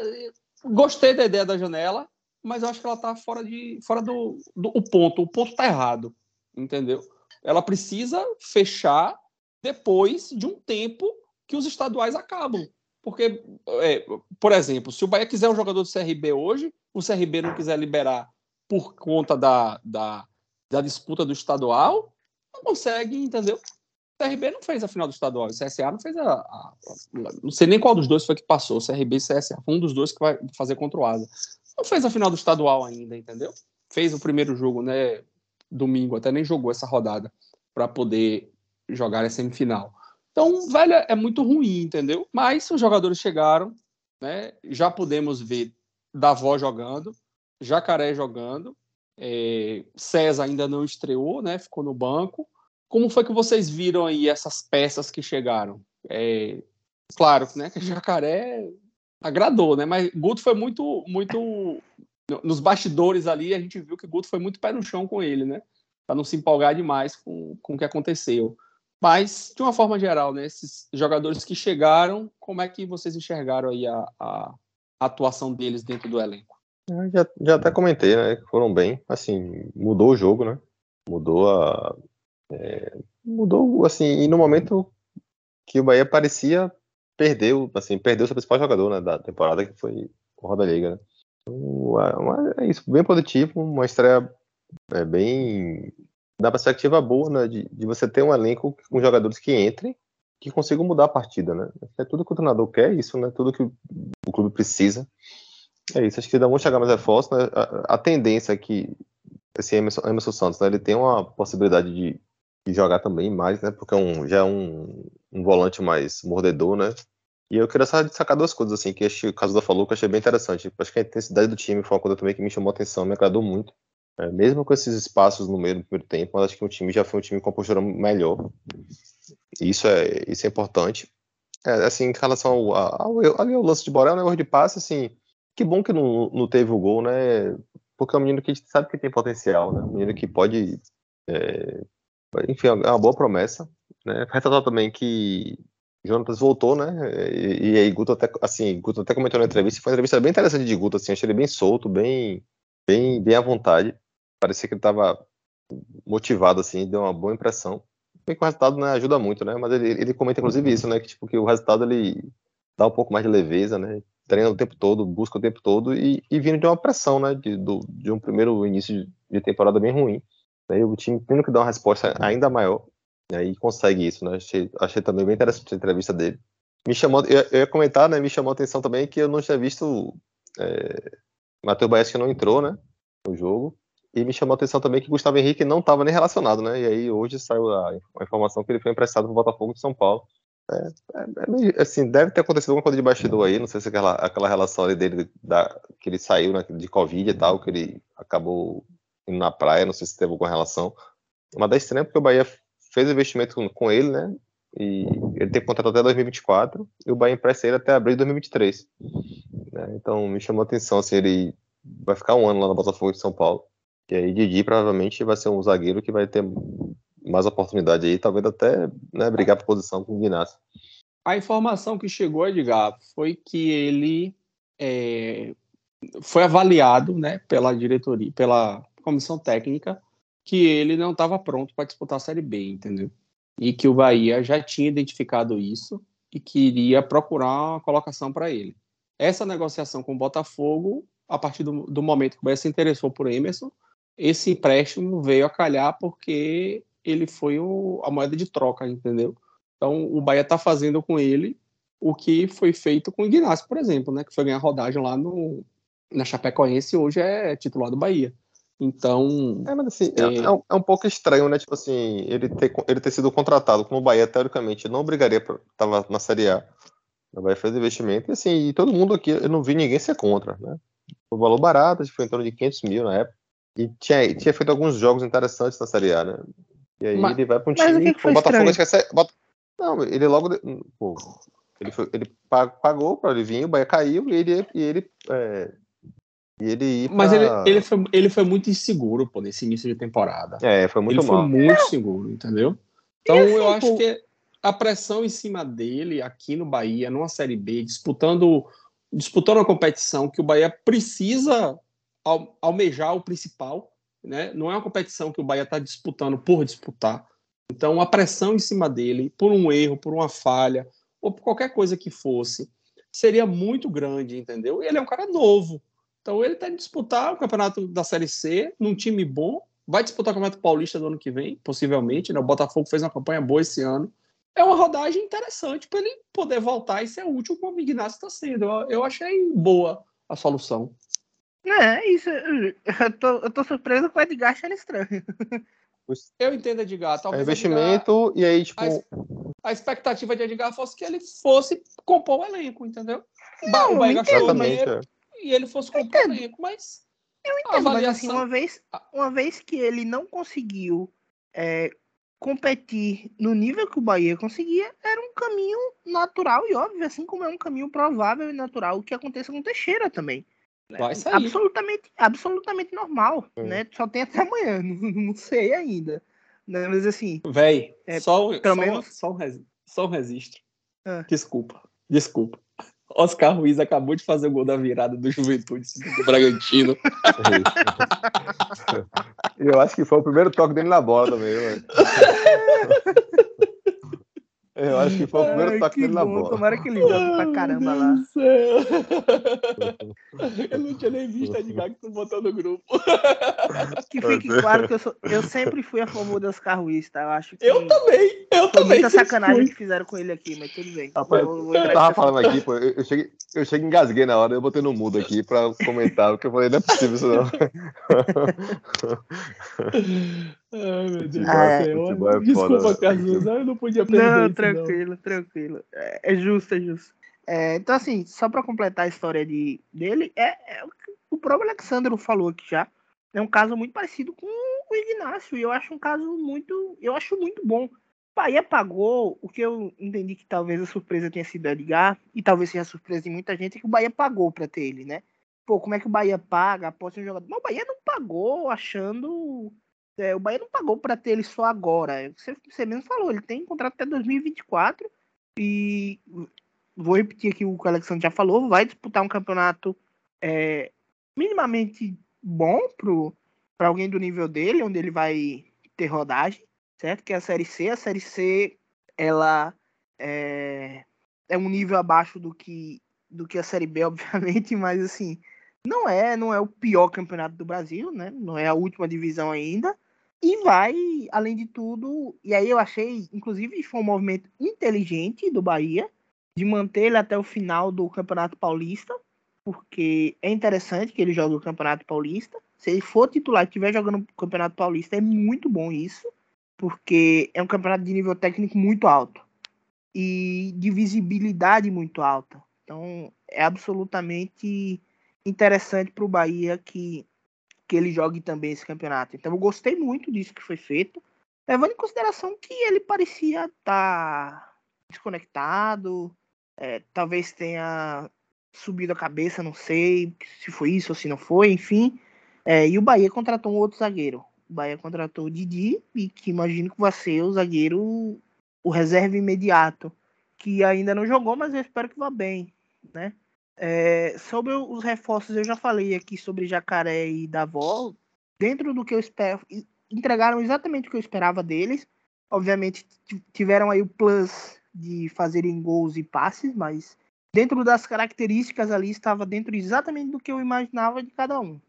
gostei da ideia da janela, mas eu acho que ela está fora, de, fora do, do o ponto. O ponto está errado, entendeu? Ela precisa fechar depois de um tempo que os estaduais acabam. Porque, é, por exemplo, se o Bahia quiser um jogador do CRB hoje, o CRB não quiser liberar por conta da, da, da disputa do estadual, não consegue, entendeu? O CRB não fez a final do estadual, o CSA não fez a, a, a, Não sei nem qual dos dois foi que passou, CRB e CSA. Foi um dos dois que vai fazer contra o Asa. Não fez a final do estadual ainda, entendeu? Fez o primeiro jogo, né? Domingo, até nem jogou essa rodada para poder jogar a semifinal. Então, velho, é muito ruim, entendeu? Mas os jogadores chegaram, né? Já podemos ver Davó jogando, Jacaré jogando, é, César ainda não estreou, né? Ficou no banco. Como foi que vocês viram aí essas peças que chegaram? É, claro, né, que Jacaré agradou, né? Mas Guto foi muito, muito nos bastidores ali a gente viu que Guto foi muito pé no chão com ele, né? Para não se empolgar demais com, com o que aconteceu. Mas, de uma forma geral, né, esses jogadores que chegaram, como é que vocês enxergaram aí a, a, atuação deles dentro do elenco? Já, já até comentei, né? Foram bem. Assim, mudou o jogo, né? Mudou a, é, mudou, assim, e no momento que o Bahia parecia perdeu, assim, perdeu seu principal jogador né, da temporada, que foi o Roda Liga, né? Então, é isso, bem positivo, uma estreia é, bem da perspectiva boa, né, de, de, você ter um elenco com jogadores que entrem, que consigam mudar a partida, né? É tudo que o treinador quer, isso, né? Tudo que o, clube precisa. É isso, acho que ainda vão chegar mais reforços, né? A, a tendência é que esse Emerson, Emerson Santos, né, ele tem uma possibilidade de e jogar também mais, né? Porque é um, já é um, um volante mais mordedor, né? E eu queria só destacar duas coisas, assim, que o Casuda falou que eu achei bem interessante. Acho que a intensidade do time foi uma coisa também que me chamou a atenção, me agradou muito. É, mesmo com esses espaços no meio do primeiro tempo, acho que o time já foi um time com uma postura melhor. Isso é, isso é importante. É, assim, em relação ao, ao, ao, ao lance de Borel, o erro de passe, assim, que bom que não, não teve o gol, né? Porque é um menino que a gente sabe que tem potencial, né? Um menino que pode é, enfim, é uma boa promessa. Né? Também que Jonatas voltou, né? E, e aí Guto até, assim, Guto até comentou na entrevista, foi uma entrevista bem interessante de Guto, assim, achei ele bem solto, bem, bem, bem à vontade. Parecia que ele estava motivado, assim, deu uma boa impressão. Bem que o resultado né, ajuda muito, né? Mas ele, ele comenta inclusive isso, né? Que tipo que o resultado ele dá um pouco mais de leveza, né? Treina o tempo todo, busca o tempo todo e, e vindo de uma pressão, né? De, do, de um primeiro início de temporada bem ruim. Né, o time tendo que dar uma resposta ainda maior né, e consegue isso. Né? Achei, achei também bem interessante a entrevista dele. Me chamou, eu, eu ia comentar, né, me chamou a atenção também que eu não tinha visto é, Matheus Baez que não entrou né, no jogo. E me chamou a atenção também que Gustavo Henrique não estava nem relacionado, né? E aí hoje saiu a, informação que ele foi emprestado para o Botafogo de São Paulo. É, é, assim, deve ter acontecido alguma coisa de bastidor aí, não sei se aquela, aquela relação ali dele, da, que ele saiu né, de Covid e tal, que ele acabou indo na praia, não sei se teve alguma relação. Mas dá estranho porque o Bahia fez investimento com, com ele, né? E ele tem contrato até 2024 e o Bahia empresta ele até abril de 2023. Né? Então me chamou a atenção, assim, ele vai ficar um ano lá no Botafogo de São Paulo. E aí Didi provavelmente vai ser um zagueiro que vai ter mais oportunidade aí, talvez até né, brigar por posição com o Guinness. A informação que chegou, Edgar, foi que ele é, foi avaliado né, pela diretoria, pela comissão técnica, que ele não estava pronto para disputar a Série B, entendeu? E que o Bahia já tinha identificado isso e queria procurar uma colocação para ele. Essa negociação com o Botafogo, a partir do, do momento que o Bahia se interessou por Emerson, esse empréstimo veio a calhar porque ele foi o, a moeda de troca, entendeu? Então o Bahia está fazendo com ele o que foi feito com o Ignacio, por exemplo, né? Que foi ganhar rodagem lá no, na Chapecoense e hoje é titular do Bahia. Então. É, mas assim, é... É, um, é, um, pouco estranho, né? Tipo assim, ele ter, ele ter sido contratado como o Bahia, teoricamente, não obrigaria para Tava na Série A. O Bahia fez investimento e assim, e todo mundo aqui, eu não vi ninguém ser contra, né? O valor barato, foi em torno de 500 mil na época. E tinha, tinha feito alguns jogos interessantes na Série A, né? E aí mas, ele vai para um time. Que que o Botafogo esquece. Não, ele logo. Pô, ele, foi, ele pagou para ele vir, o Bahia caiu e ele, e ele é, e ele Mas ele, ele, foi, ele foi muito inseguro, pô, nesse início de temporada. É, foi muito ele mal. foi muito seguro, entendeu? Então assim, eu acho pô... que a pressão em cima dele aqui no Bahia, numa Série B, disputando, disputando uma competição que o Bahia precisa almejar o principal, né? Não é uma competição que o Bahia está disputando por disputar. Então a pressão em cima dele, por um erro, por uma falha, ou por qualquer coisa que fosse, seria muito grande, entendeu? E ele é um cara novo. Então ele que disputar o campeonato da Série C num time bom, vai disputar o Campeonato Paulista do ano que vem, possivelmente. Né? O Botafogo fez uma campanha boa esse ano. É uma rodagem interessante para ele poder voltar e ser útil como o Ignacio está sendo. Eu, achei boa a solução. É, isso. Eu tô, eu tô surpreso com o Edgar achando estranho. Eu entendo Edgar. Talvez é investimento Edgar, e aí, tipo. A, a, expectativa de Edgar fosse que ele fosse compor o elenco, entendeu? Não, o Bahia gastou dinheiro, e ele fosse comprar elenco, mas. Eu entendo, avaliação... mas assim, uma vez, uma vez que ele não conseguiu é, competir no nível que o Bahia conseguia, era um caminho natural e óbvio, assim como é um caminho provável e natural que aconteça com Teixeira também. Né? Vai sair. Absolutamente, absolutamente normal, é. né? Só tem até amanhã, não, não sei ainda. Né? Mas assim. Véi, é, só, pelo só, menos... só, um, só um registro. Ah. Desculpa, desculpa. Oscar Ruiz acabou de fazer o gol da virada do Juventude do Bragantino. Eu acho que foi o primeiro toque dele na bola também, Eu acho que foi o primeiro Ai, toque dele na bola. Tomara que ele jogue pra caramba lá. Eu não tinha nem visto a Edgar que tu botou no grupo. Que fique claro que eu, sou, eu sempre fui a favor dos Oscar Ruiz, tá? Eu acho que. Eu também, eu foi também. muita sacanagem fui. que fizeram com ele aqui, mas tudo bem. Rapaz, eu, vou, eu tava falando aqui, pô, eu, eu, cheguei, eu cheguei engasguei na hora, eu botei no mudo aqui pra comentar, porque eu falei, não é possível isso não. Ai, meu Deus ah, é. é Desculpa, foda, Carlos, eu não podia perder Não, isso, tranquilo, não. tranquilo. É, é, justo, é justo. É, então, assim, só para completar a história de, dele, é, é, o próprio Alexandre falou aqui já. É um caso muito parecido com o Ignacio, e eu acho um caso muito. Eu acho muito bom. O Bahia pagou o que eu entendi que talvez a surpresa tenha sido Edgar, e talvez seja a surpresa de muita gente, é que o Bahia pagou para ter ele, né? Pô, como é que o Bahia paga após um jogador? Mas o Bahia não pagou achando é, o Bahia não pagou para ter ele só agora. Você, você mesmo falou, ele tem contrato até 2024 e vou repetir aqui o que o Alexandre já falou, vai disputar um campeonato é, minimamente bom para alguém do nível dele, onde ele vai ter rodagem, certo? Que é a Série C. A Série C, ela é, é um nível abaixo do que, do que a Série B, obviamente, mas assim, não é, não é o pior campeonato do Brasil, né? Não é a última divisão ainda. E vai, além de tudo, e aí eu achei, inclusive, foi um movimento inteligente do Bahia de manter ele até o final do Campeonato Paulista, porque é interessante que ele jogue o Campeonato Paulista. Se ele for titular e estiver jogando o Campeonato Paulista, é muito bom isso, porque é um campeonato de nível técnico muito alto. e de visibilidade muito alta. Então é absolutamente interessante para o Bahia que, que ele jogue também esse campeonato. Então eu gostei muito disso que foi feito, levando em consideração que ele parecia estar tá desconectado, é, talvez tenha subido a cabeça, não sei se foi isso ou se não foi, enfim. É, e o Bahia contratou um outro zagueiro. O Bahia contratou o Didi, e que imagino que vai ser o zagueiro, o reserva imediato, que ainda não jogou, mas eu espero que vá bem, né? É, sobre os reforços, eu já falei aqui sobre Jacaré e Davó. Dentro do que eu espero, entregaram exatamente o que eu esperava deles. Obviamente, tiveram aí o plus de fazerem gols e passes, mas dentro das características ali estava dentro exatamente do que eu imaginava de cada um.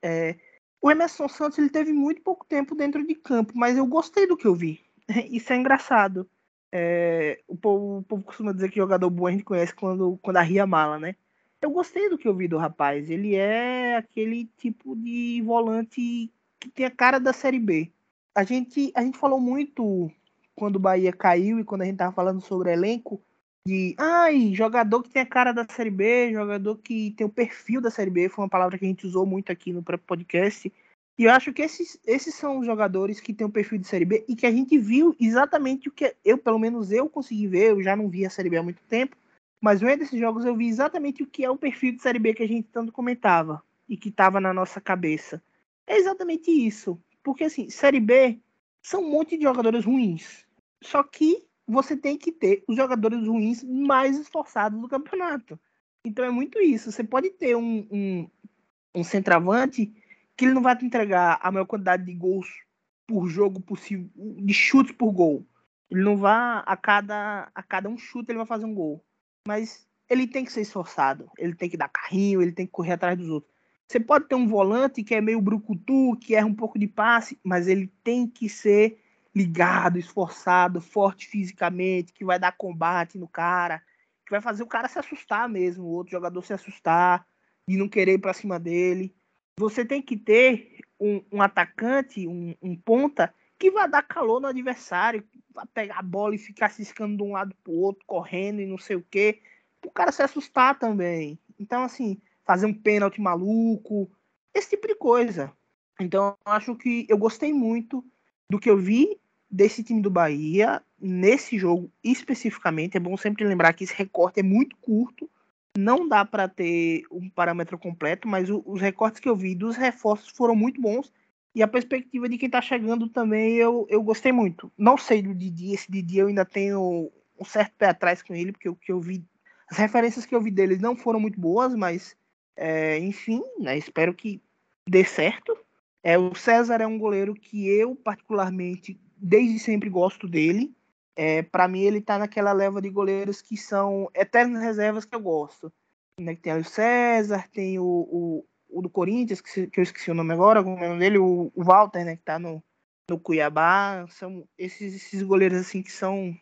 É, o Emerson Santos ele teve muito pouco tempo dentro de campo, mas eu gostei do que eu vi. Isso é engraçado. É, o, povo, o, povo, costuma dizer que jogador bom a gente conhece quando, quando arria mala, né? Eu gostei do que eu vi do rapaz. Ele é aquele tipo de volante que tem a cara da Série B. A gente, a gente falou muito quando o Bahia caiu e quando a gente tava falando sobre elenco, de ai, jogador que tem a cara da Série B, jogador que tem o perfil da Série B, foi uma palavra que a gente usou muito aqui no podcast. E eu acho que esses, esses são os jogadores que têm o perfil de Série B e que a gente viu exatamente o que eu, pelo menos eu consegui ver, eu já não vi a Série B há muito tempo, mas vendo esses jogos eu vi exatamente o que é o perfil de Série B que a gente tanto comentava e que estava na nossa cabeça. É exatamente isso. Porque assim, Série B são um monte de jogadores ruins. Só que você tem que ter os jogadores ruins mais esforçados do campeonato. Então é muito isso. Você pode ter um, um, um centroavante que ele não vai te entregar a maior quantidade de gols por jogo possível, de chutes por gol. Ele não vai a cada a cada um chute ele vai fazer um gol. Mas ele tem que ser esforçado, ele tem que dar carrinho, ele tem que correr atrás dos outros. Você pode ter um volante que é meio brucutu, que erra um pouco de passe, mas ele tem que ser ligado, esforçado, forte fisicamente, que vai dar combate no cara, que vai fazer o cara se assustar mesmo, o outro jogador se assustar e não querer ir para cima dele. Você tem que ter um, um atacante, um, um, ponta, que vai dar calor no adversário, vai pegar a bola e ficar ciscando de um lado para o outro, correndo e não sei o quê, o cara se assustar também. Então, assim, fazer um pênalti maluco, esse tipo de coisa. Então, acho que eu gostei muito do que eu vi desse time do Bahia, nesse jogo especificamente, é bom sempre lembrar que esse recorte é muito curto, não dá para ter um parâmetro completo, mas o, os recortes que eu vi dos reforços foram muito bons. E a perspectiva de quem tá chegando também eu, eu gostei muito. Não sei do Didi, esse Didi eu ainda tenho um certo pé atrás com ele, porque o que eu vi, as referências que eu vi deles não foram muito boas, mas é, enfim, né, espero que dê certo. É, o César é um goleiro que eu particularmente desde sempre gosto dele. É, para mim, ele tá naquela leva de goleiros que são eternas reservas que eu gosto. Né? Tem o César, tem o, o, o do Corinthians, que, que, eu esqueci o nome agora, é o nome dele, o, o Walter, né, que tá no, no Cuiabá. São esses, esses goleiros assim que são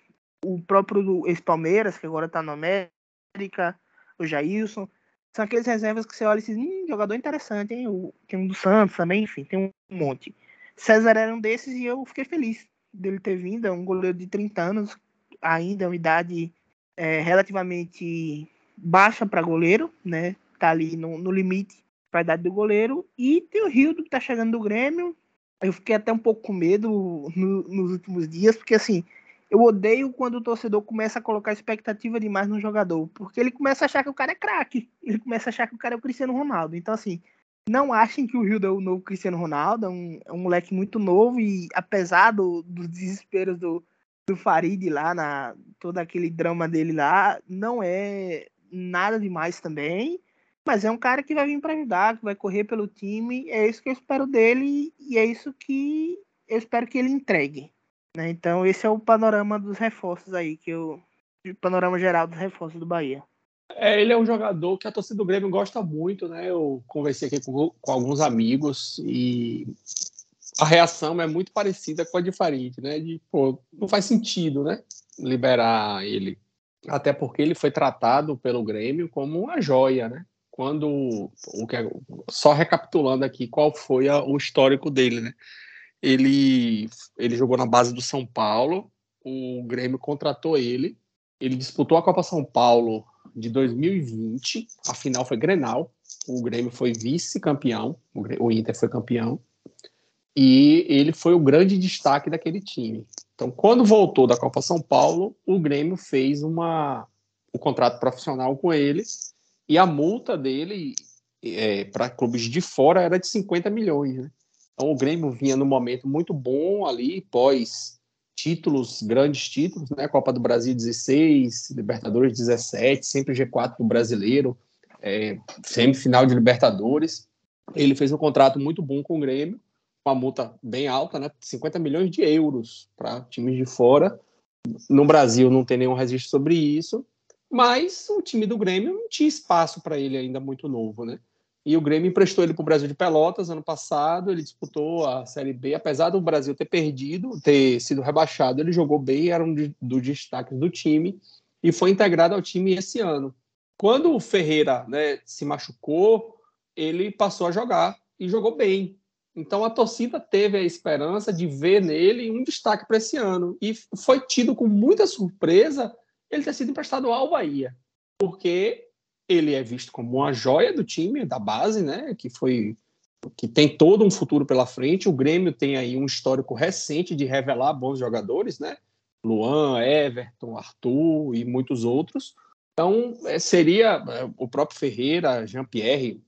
o próprio ex-Palmeiras, que agora tá no América, o Jailson. São aqueles reservas que você olha e diz, hum, jogador interessante, hein? O, tem um do Santos também, enfim, tem um monte. César era um desses e eu fiquei feliz dele ter vindo. É um goleiro de 30 anos, ainda uma idade é, relativamente baixa para goleiro, né? Tá ali no, no limite para a idade do goleiro. E tem o Rildo que tá chegando do Grêmio. Eu fiquei até um pouco com medo no, nos últimos dias, porque assim, eu odeio quando o torcedor começa a colocar expectativa demais no jogador, porque ele começa a achar que o cara é craque, ele começa a achar que o cara é o Cristiano Ronaldo. Então, assim, não achem que o Rio é o novo Cristiano Ronaldo, é um, é um moleque muito novo e apesar do, dos desesperos do, do Farid lá, na, todo aquele drama dele lá, não é nada demais também, mas é um cara que vai vir para ajudar, que vai correr pelo time, é isso que eu espero dele e é isso que eu espero que ele entregue. Né? Então esse é o panorama dos reforços aí, que eu, o panorama geral dos reforços do Bahia. É, ele é um jogador que a torcida do Grêmio gosta muito, né? Eu conversei aqui com, com alguns amigos e a reação é muito parecida com a de Farid, né? De, pô, não faz sentido, né? Liberar ele. Até porque ele foi tratado pelo Grêmio como uma joia, né? Quando, o que, é, só recapitulando aqui, qual foi a, o histórico dele, né? Ele, ele jogou na base do São Paulo, o Grêmio contratou ele ele disputou a Copa São Paulo de 2020, a final foi Grenal, o Grêmio foi vice-campeão, o Inter foi campeão, e ele foi o grande destaque daquele time. Então, quando voltou da Copa São Paulo, o Grêmio fez uma, um contrato profissional com ele, e a multa dele é, para clubes de fora era de 50 milhões. Né? Então, o Grêmio vinha num momento muito bom ali, pós títulos, grandes títulos, né? Copa do Brasil 16, Libertadores 17, sempre G4 do brasileiro, é, semifinal de Libertadores. Ele fez um contrato muito bom com o Grêmio, uma multa bem alta, né? 50 milhões de euros para times de fora. No Brasil não tem nenhum registro sobre isso, mas o time do Grêmio não tinha espaço para ele ainda muito novo, né? E o Grêmio emprestou ele para o Brasil de Pelotas ano passado. Ele disputou a Série B, apesar do Brasil ter perdido, ter sido rebaixado, ele jogou bem, era um dos destaques do time e foi integrado ao time esse ano. Quando o Ferreira né, se machucou, ele passou a jogar e jogou bem. Então a torcida teve a esperança de ver nele um destaque para esse ano e foi tido com muita surpresa ele ter sido emprestado ao Bahia, porque ele é visto como uma joia do time, da base, né? Que foi que tem todo um futuro pela frente. O Grêmio tem aí um histórico recente de revelar bons jogadores, né? Luan, Everton, Arthur e muitos outros. Então, é, seria é, o próprio Ferreira, Jean-Pierre,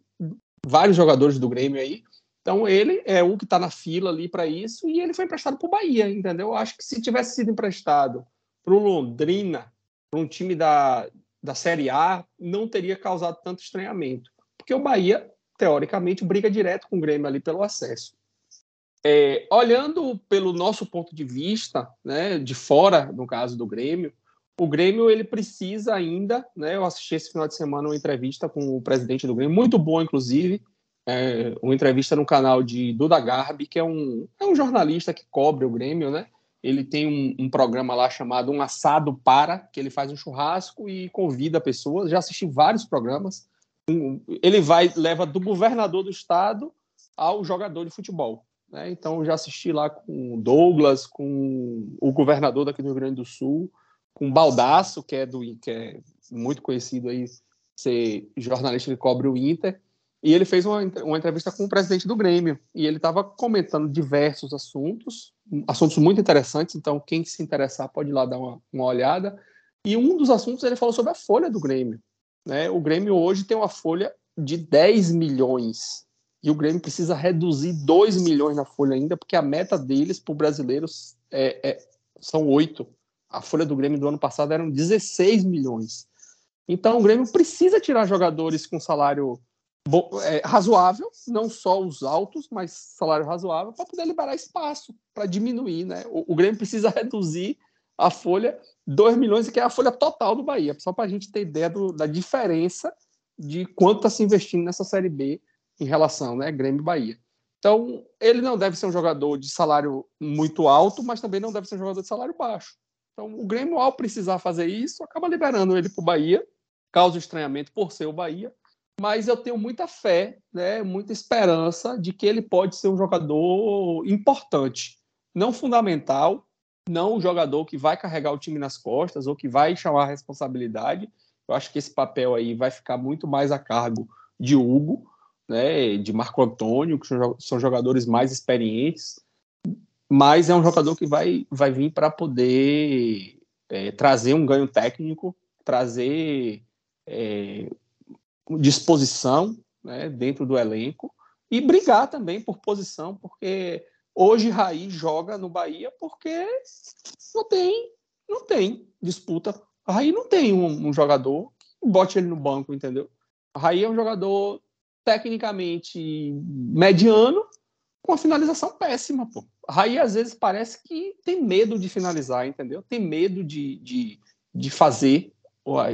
vários jogadores do Grêmio aí. Então, ele é o que está na fila ali para isso e ele foi emprestado para o Bahia, entendeu? Acho que se tivesse sido emprestado para o Londrina, para um time da, da Série A não teria causado tanto estranhamento, porque o Bahia, teoricamente, briga direto com o Grêmio ali pelo acesso. É, olhando pelo nosso ponto de vista, né, de fora, no caso do Grêmio, o Grêmio ele precisa ainda, né, eu assisti esse final de semana uma entrevista com o presidente do Grêmio, muito boa, inclusive, é, uma entrevista no canal de Duda Garbi, que é um, é um jornalista que cobre o Grêmio, né? Ele tem um, um, programa lá chamado Um Assado Para, que ele faz um churrasco e convida pessoas. Já assisti vários programas. Ele vai, leva do governador do estado ao jogador de futebol. Né? Então, já assisti lá com Douglas, com o governador daqui do Rio Grande do Sul, com Baldaço, que é, do, que é muito conhecido aí, ser jornalista que cobre o Inter. E ele fez uma, uma entrevista com o presidente do Grêmio. E ele estava comentando diversos assuntos, assuntos muito interessantes. Então, quem se interessar pode ir lá dar uma, uma olhada. E um dos assuntos ele falou sobre a folha do Grêmio. Né? O Grêmio hoje tem uma folha de 10 milhões. E o Grêmio precisa reduzir 2 milhões na folha ainda, porque a meta deles para brasileiros é, é, são 8. A folha do Grêmio do ano passado eram 16 milhões. Então o Grêmio precisa tirar jogadores com salário é, razoável, não só os altos, mas salário razoável, para poder liberar espaço, para diminuir. Né? O, o, Grêmio precisa reduzir a folha 2 milhões, que é a folha total do Bahia, só para a gente ter ideia do, da diferença de quanto está se investindo nessa Série B em relação né, Grêmio e Bahia. Então, ele não deve ser um jogador de salário muito alto, mas também não deve ser um jogador de salário baixo. Então, o Grêmio, ao precisar fazer isso, acaba liberando ele para o Bahia, causa estranhamento por ser o Bahia, mas eu tenho muita fé, né, muita esperança de que ele pode ser um jogador importante, não fundamental, não um jogador que vai carregar o time nas costas ou que vai chamar a responsabilidade. Eu acho que esse papel aí vai ficar muito mais a cargo de Hugo, né, de Marco Antônio, que são jogadores mais experientes, mas é um jogador que vai, vai vir para poder é, trazer um ganho técnico, trazer é, disposição né, dentro do elenco e brigar também por posição, porque hoje Raí joga no Bahia porque não tem, não tem disputa. Raí não tem um, um jogador que bote ele no banco, entendeu? Raí é um jogador tecnicamente mediano com a finalização péssima, pô. Raí às vezes parece que tem medo de finalizar, entendeu? Tem medo de, de, de fazer,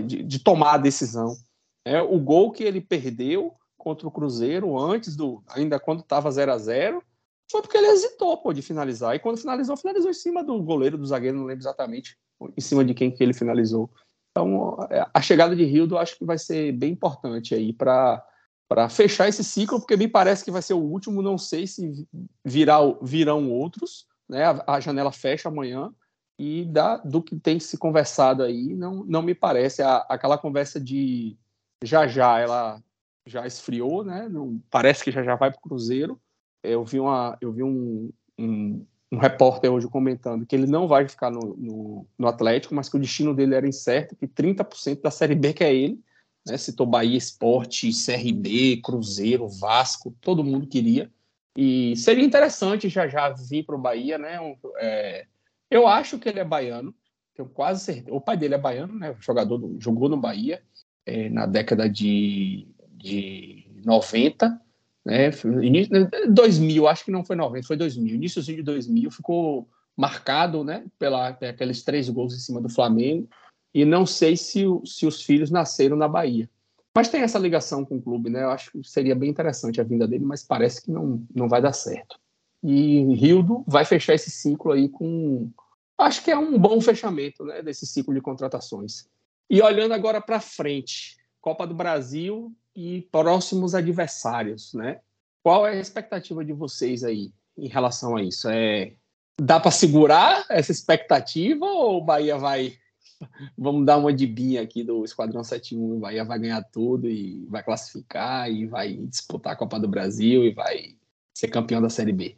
de, de tomar a decisão. É, o gol que ele perdeu contra o Cruzeiro antes do. ainda quando estava 0 a 0 foi porque ele hesitou pô, de finalizar. E quando finalizou, finalizou em cima do goleiro, do zagueiro, não lembro exatamente em cima de quem que ele finalizou. Então, é, a chegada de Rildo acho que vai ser bem importante aí para para fechar esse ciclo, porque me parece que vai ser o último, não sei se virá, virão outros, né? A, a janela fecha amanhã, E da, do que tem se conversado aí, não, não me parece. A, aquela conversa de já já, ela já esfriou, né? Não, parece que já já vai para o Cruzeiro. Eu vi, uma, eu vi um, um, um, repórter hoje comentando que ele não vai ficar no, no, no, Atlético, mas que o destino dele era incerto, que 30% da Série B que é ele. Né? Citou Bahia Esporte, CRB, Cruzeiro, Vasco, todo mundo queria. E seria interessante já já vir para o Bahia, né? Um, é, eu acho que ele é baiano, tenho quase certeza. O pai dele é baiano, né? Jogador do, jogou no Bahia é, na década de, de 90, né? Início, 2000, acho que não foi 90, foi 2000. Iníciozinho de 2000 ficou marcado, né? Pela aqueles três gols em cima do Flamengo. E não sei se, se os filhos nasceram na Bahia. Mas tem essa ligação com o clube, né? Eu acho que seria bem interessante a vinda dele, mas parece que não, não vai dar certo. E Rildo vai fechar esse ciclo aí com acho que é um bom fechamento né, desse ciclo de contratações. E olhando agora para frente, Copa do Brasil e próximos adversários, né? Qual é a expectativa de vocês aí em relação a isso? É dá para segurar essa expectativa ou o Bahia vai vamos dar uma de binha aqui do Esquadrão 71, o Bahia vai ganhar tudo e vai classificar e vai disputar a Copa do Brasil e vai ser campeão da Série B?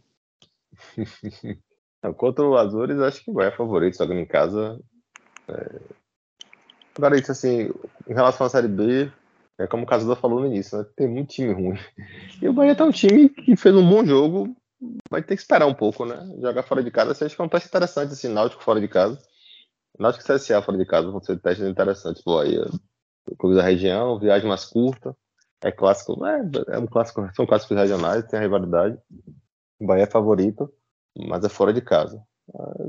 Contra o Azures, acho que vai é favorito jogando em casa. É... Agora, isso assim, em relação à Série B, é como o Casuda falou no início, né? tem muito time ruim. E o Bahia tá um time que fez um bom jogo, vai ter que esperar um pouco, né? Jogar fora de casa, acho que é um teste interessante, assim, Náutico fora de casa. Náutico e CSA fora de casa vão ser testes interessantes pro Bahia. Clube da região, viagem mais curta, é clássico, é, é um clássico, são clássicos regionais, tem a rivalidade. O Bahia é favorito mas é fora de casa.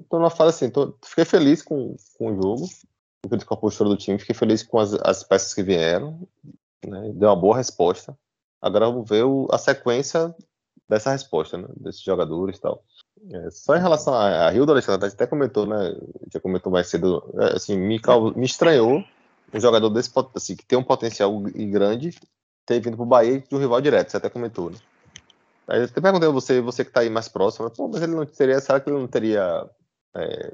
Estou numa fase assim, tô, fiquei feliz com, com o jogo, com a postura do time, fiquei feliz com as, as peças que vieram, né, deu uma boa resposta. Agora vamos ver o, a sequência dessa resposta, né, desses jogadores e tal. É, só em relação a, a Rio do Alexandre, até comentou, né, já comentou mais cedo, é, assim, me, me estranhou um jogador desse, assim, que tem um potencial grande ter vindo para o Bahia de um rival direto, você até comentou, né? Aí eu até perguntei a você, você que está aí mais próximo, pô, mas ele não teria, será que ele não teria é,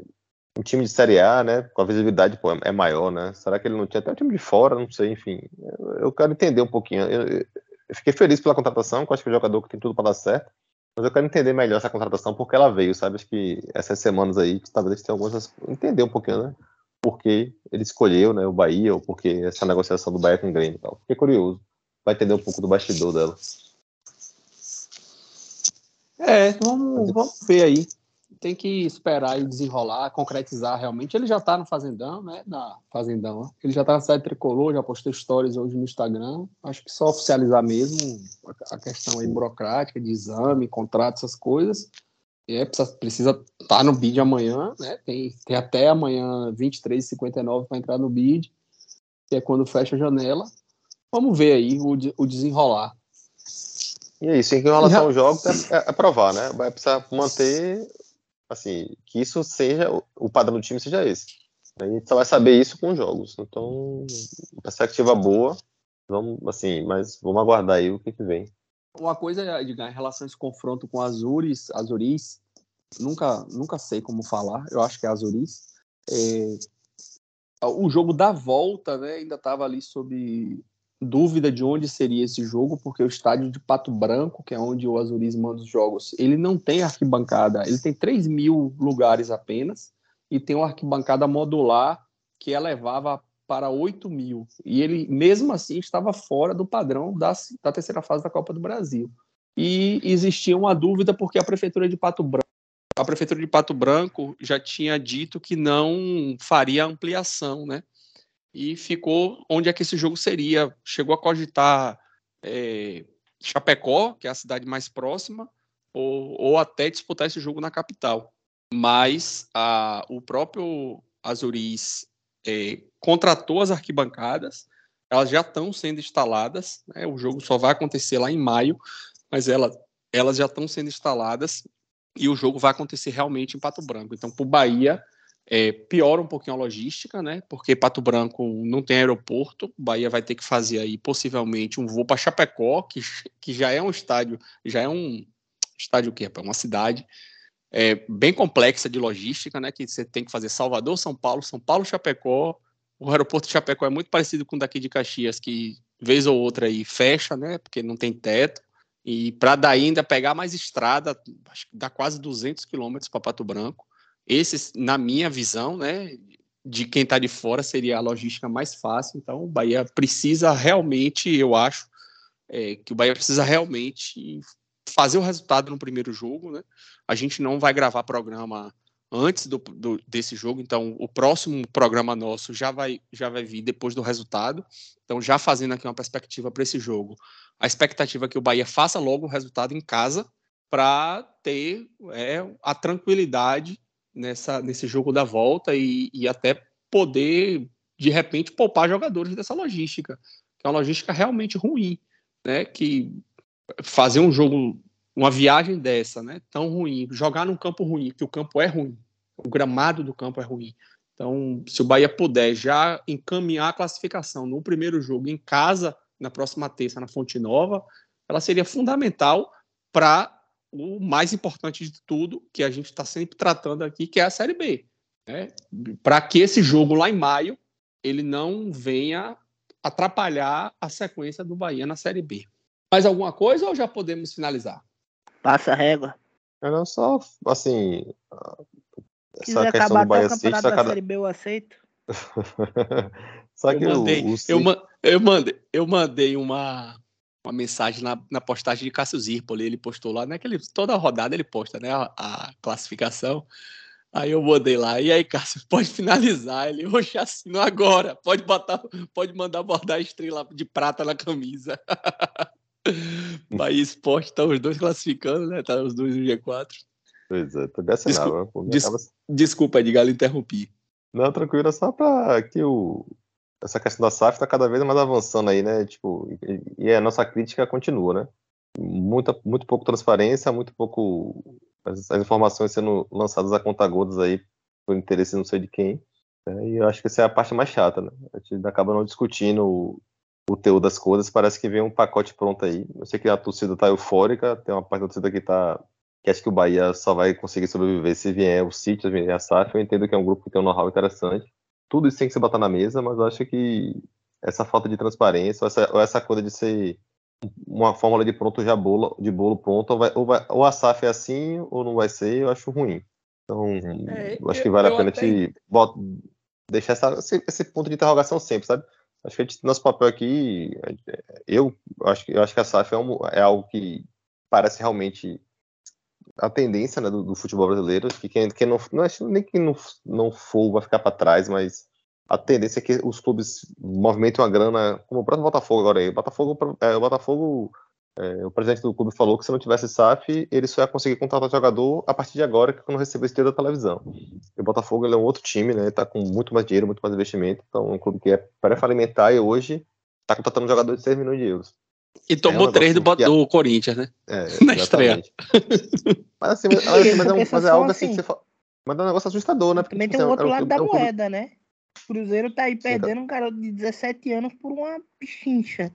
um time de Série A, né? Com a visibilidade pô, é maior, né? Será que ele não tinha até um time de fora, não sei, enfim. Eu, eu quero entender um pouquinho. Eu, eu, fiquei feliz pela contratação, acho que é um jogador que tem tudo para dar certo. Mas eu quero entender melhor essa contratação, porque ela veio, sabe? Acho que essas semanas aí, talvez tenha algumas. Entender um pouquinho, né? Por que ele escolheu né, o Bahia, ou porque essa negociação do Bahia com o Grêmio e tal. Fiquei curioso. Vai entender um pouco do bastidor dela. É, vamos, vamos ver aí. Tem que esperar e desenrolar, concretizar realmente. Ele já está no Fazendão, né? Na Fazendão. Ele já está na cidade tricolor, já postou stories hoje no Instagram. Acho que só oficializar mesmo a questão aí burocrática, de exame, contrato, essas coisas. É, precisa estar tá no bid amanhã, né? Tem, tem até amanhã 23h59 para entrar no bid, que é quando fecha a janela. Vamos ver aí o, o desenrolar. E é isso, em relação ao jogo, é, é, provar, né? Vai precisar manter, assim, que isso seja, o padrão do time seja esse. A gente só vai saber isso com jogos. Então, perspectiva boa, vamos, assim, mas vamos aguardar aí o que, que vem. Uma coisa, Edgar, em relação a esse confronto com Azuris, Azuris, nunca, nunca sei como falar, eu acho que é Azuris. É, o jogo da volta, né, ainda estava ali sob dúvida de onde seria esse jogo, porque o estádio de Pato Branco, que é onde o Azuris manda os jogos, ele não tem arquibancada, ele tem 3 mil lugares apenas, e tem uma arquibancada modular que elevava para 8 mil. E ele, mesmo assim, estava fora do padrão da, da terceira fase da Copa do Brasil. E existia uma dúvida porque a Prefeitura de Pato Branco a prefeitura de Pato Branco já tinha dito que não faria ampliação, né? E ficou onde é que esse jogo seria. Chegou a cogitar é, Chapecó, que é a cidade mais próxima, ou, ou até disputar esse jogo na capital. Mas a, o próprio Azuris é, contratou as arquibancadas, elas já estão sendo instaladas, né, o jogo só vai acontecer lá em maio, mas elas, elas já estão sendo instaladas e o jogo vai acontecer realmente em Pato Branco. Então, para o Bahia, é, piora um pouquinho a logística, né? Porque Pato Branco não tem aeroporto, Bahia vai ter que fazer aí possivelmente um voo para Chapecó, que, que já é um estádio, já é um estádio quê? É uma cidade é, bem complexa de logística, né? Que você tem que fazer Salvador, São Paulo, São Paulo, Chapecó. O aeroporto de Chapecó é muito parecido com o daqui de Caxias, que vez ou outra aí fecha, né? Porque não tem teto. E para daí ainda pegar mais estrada, acho que dá quase 200 quilômetros para Pato Branco. Esse, na minha visão, né, de quem está de fora, seria a logística mais fácil. Então, o Bahia precisa realmente, eu acho, é, que o Bahia precisa realmente fazer o resultado no primeiro jogo, né? A gente não vai gravar programa antes do, do, desse jogo, então o próximo programa nosso já vai, já vai vir depois do resultado. Então, já fazendo aqui uma perspectiva para esse jogo, a expectativa é que o Bahia faça logo o resultado em casa para ter é, a tranquilidade nessa, nesse jogo da volta e, e até poder, de repente, poupar jogadores dessa logística, que é uma logística realmente ruim, né? Que fazer um jogo, uma viagem dessa, né, tão ruim, jogar num campo ruim, que o campo é ruim, o gramado do campo é ruim. Então, se o Bahia puder já encaminhar a classificação no primeiro jogo em casa, na próxima terça, na Fonte Nova, ela seria fundamental para o mais importante de tudo, que a gente está sempre tratando aqui, que é a Série B. Né? Para que esse jogo lá em maio ele não venha atrapalhar a sequência do Bahia na Série B. Mais alguma coisa ou já podemos finalizar? Passa a régua. Era só, assim, essa quiser questão acabar do Bahia City... Tá cada... Série B, eu aceito. só que eu mandei, o, o eu, eu, mandei, eu mandei uma, uma mensagem na, na postagem de Cássio Zirpoli, ele postou lá, né, ele, toda rodada ele posta, né, a, a, classificação, aí eu mandei lá, e aí Cássio, pode finalizar, ele, hoje assino agora, pode botar, pode mandar bordar a estrela de prata na camisa. Bahia Esporte tá os dois classificando, né? Tá os dois no G4. Pois é, também assinava. Desculpa, des acaba... desculpa Edgar, interrompi. Não, tranquilo, é só para que o... essa questão da SAF tá cada vez mais avançando aí, né? Tipo, e, e a nossa crítica continua, né? Muita, muito pouco transparência, muito pouco as, as informações sendo lançadas a conta gotas aí por interesse não sei de quem. Né? E eu acho que essa é a parte mais chata, né? A gente acaba não discutindo o teu das coisas, parece que vem um pacote pronto aí. Eu sei que a torcida tá eufórica, tem uma parte da torcida que tá que acha que o Bahia só vai conseguir sobreviver se vier o City, se vier a SAF. Eu entendo que é um grupo que tem um know-how interessante. Tudo isso tem que se botar na mesa, mas eu acho que essa falta de transparência, ou essa, ou essa coisa de ser uma fórmula de pronto já bolo, de bolo pronto, ou, vai, ou, vai, ou a SAF é assim, ou não vai ser, eu acho ruim. Então, é, eu acho que vale a pena até... te bota, deixar essa, esse, esse ponto de interrogação sempre, sabe? Acho que a gente, nosso papel aqui, eu acho, eu acho que a SAF é, um, é algo que parece realmente a tendência né, do, do, futebol brasileiro, que quem, quem não, não acho nem que não, não for vai ficar para trás, mas a tendência é que os clubes movimentem uma grana, como o próprio Botafogo agora aí. O Botafogo, é, o Botafogo é, o presidente do clube falou que se não tivesse SAF, ele só ia conseguir contratar jogador a partir de agora, que quando receber esse dinheiro da televisão. E o Botafogo é um outro time, né? Tá com muito mais dinheiro, muito mais investimento. Então, é um clube que é pré-falimentar e hoje está contratando um jogador de 6 milhões de euros. E tomou é um três do, que... do Corinthians, né? É, Na estreia. mas assim, mas, mas, mas, é, um, mas é algo assim, assim que você fala. Mas é um negócio assustador, né? Porque, também tipo tem o assim, é um outro lado da moeda, né? O Cruzeiro tá aí perdendo um garoto de 17 anos por uma pichincha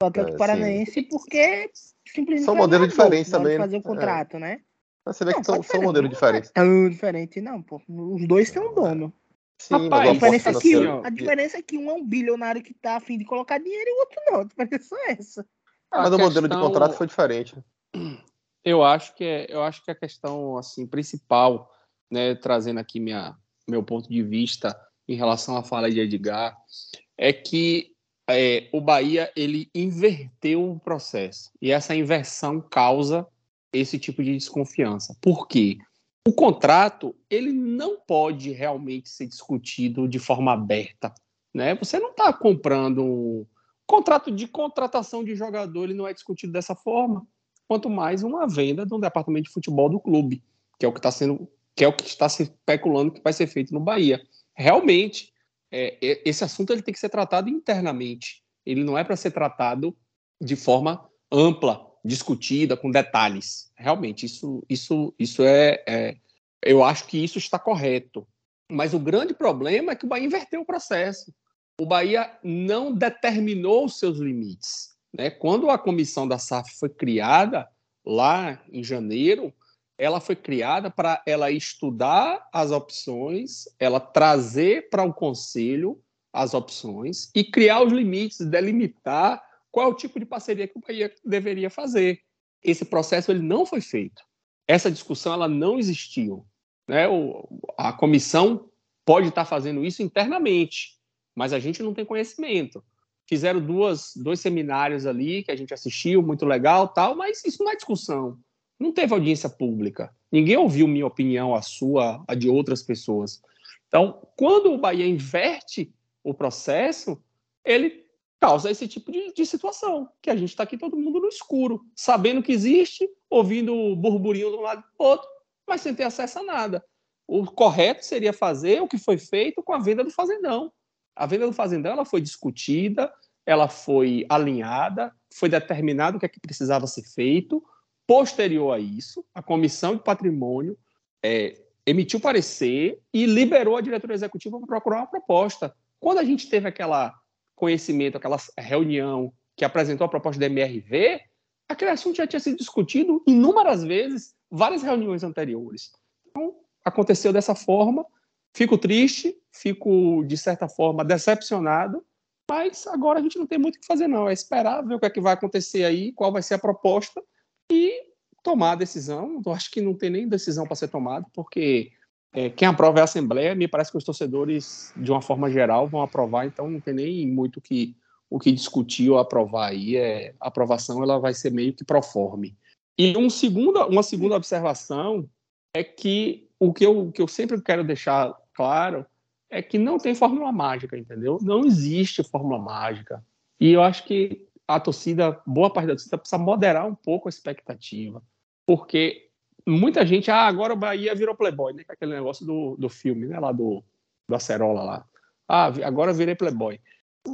do Atlético é, Paranaense, sim. porque simplesmente. São modelos diferentes também. fazer o um né? contrato, é. né? Mas você vê não, que são, são modelos diferentes. Tão diferente, não, pô. Os dois têm um dono. Sim, Rapaz, a, diferença é que, um, a diferença é que um é um bilionário que tá afim de colocar dinheiro e o outro não. A diferença é essa. Ah, mas o modelo de contrato foi diferente. Eu acho que é, eu acho que a questão assim principal, né, trazendo aqui minha, meu ponto de vista em relação à fala de Edgar, é que é, o Bahia ele inverteu o processo e essa inversão causa esse tipo de desconfiança. Por quê? O contrato ele não pode realmente ser discutido de forma aberta, né? Você não está comprando um contrato de contratação de jogador, ele não é discutido dessa forma. Quanto mais uma venda de um departamento de futebol do clube, que é o que está sendo, que é o que está se especulando que vai ser feito no Bahia. Realmente, é, esse assunto ele tem que ser tratado internamente. Ele não é para ser tratado de forma ampla, discutida, com detalhes. Realmente, isso, isso, isso é, é, Eu acho que isso está correto. Mas o grande problema é que o Bahia inverteu o processo. O Bahia não determinou os seus limites. Né? Quando a comissão da SAF foi criada, lá em janeiro, ela foi criada para ela estudar as opções, ela trazer para o conselho as opções e criar os limites, delimitar qual é o tipo de parceria que o Bahia deveria fazer. Esse processo ele não foi feito. Essa discussão ela não existiu. Né? O, a comissão pode estar fazendo isso internamente, mas a gente não tem conhecimento. Fizeram duas, dois seminários ali que a gente assistiu, muito legal, tal, mas isso não é discussão. Não teve audiência pública. Ninguém ouviu minha opinião, a sua, a de outras pessoas. Então, quando o Bahia inverte o processo, ele causa esse tipo de, de situação, que a gente está aqui todo mundo no escuro, sabendo que existe, ouvindo o burburinho de um lado e do outro, mas sem ter acesso a nada. O correto seria fazer o que foi feito com a venda do fazendão. A venda do fazendão ela foi discutida, ela foi alinhada, foi determinado o que é que precisava ser feito. Posterior a isso, a comissão de patrimônio é, emitiu parecer e liberou a diretoria executiva para procurar uma proposta. Quando a gente teve aquela conhecimento, aquela reunião que apresentou a proposta da MRV, aquele assunto já tinha sido discutido inúmeras vezes, várias reuniões anteriores. Então, aconteceu dessa forma. Fico triste, fico, de certa forma, decepcionado, mas agora a gente não tem muito o que fazer, não. É esperar ver o que é que vai acontecer aí, qual vai ser a proposta e tomar a decisão. Eu acho que não tem nem decisão para ser tomada, porque é, quem aprova é a Assembleia, me parece que os torcedores, de uma forma geral, vão aprovar, então não tem nem muito que, o que discutir ou aprovar aí. É, a aprovação ela vai ser meio que proforme. E um segunda, uma segunda observação é que o que eu, que eu sempre quero deixar claro é que não tem fórmula mágica, entendeu? Não existe fórmula mágica. E eu acho que a torcida, boa parte da torcida, precisa moderar um pouco a expectativa. Porque muita gente, ah, agora o Bahia virou playboy, né? Aquele negócio do, do filme, né? Lá do, do Acerola lá. Ah, agora virei playboy.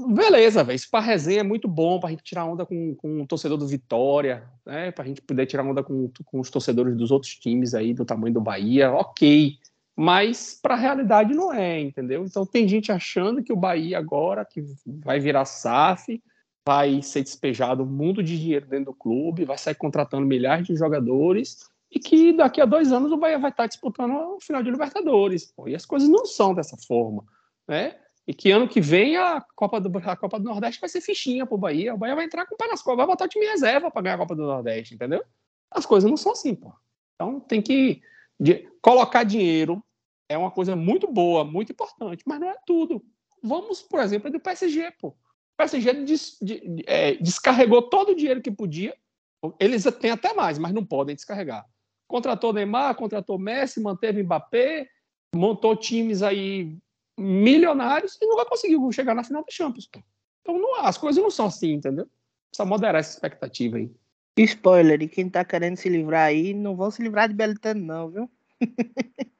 Beleza, velho. Isso pra resenha é muito bom, pra gente tirar onda com, com o torcedor do Vitória, né? Pra gente poder tirar onda com, com os torcedores dos outros times aí, do tamanho do Bahia, ok. Mas pra realidade não é, entendeu? Então tem gente achando que o Bahia agora, que vai virar SAF, vai ser despejado um mundo de dinheiro dentro do clube, vai sair contratando milhares de jogadores e que daqui a dois anos o Bahia vai estar disputando o final de Libertadores. Pô, e as coisas não são dessa forma, né? E que ano que vem a Copa do, a Copa do Nordeste vai ser fichinha pro Bahia. O Bahia vai entrar com o pé nas costas, vai botar o time reserva para ganhar a Copa do Nordeste, entendeu? As coisas não são assim, pô. Então tem que de, colocar dinheiro é uma coisa muito boa, muito importante, mas não é tudo. Vamos, por exemplo, do PSG, pô. O PSG des, de, é, descarregou todo o dinheiro que podia. Eles têm até mais, mas não podem descarregar contratou Neymar, contratou Messi, manteve Mbappé, montou times aí milionários e nunca conseguiu chegar na final da Champions. Pô. Então não, as coisas não são assim, entendeu? Precisa moderar essa expectativa aí. Spoiler, e quem tá querendo se livrar aí, não vão se livrar de Belitano não, viu?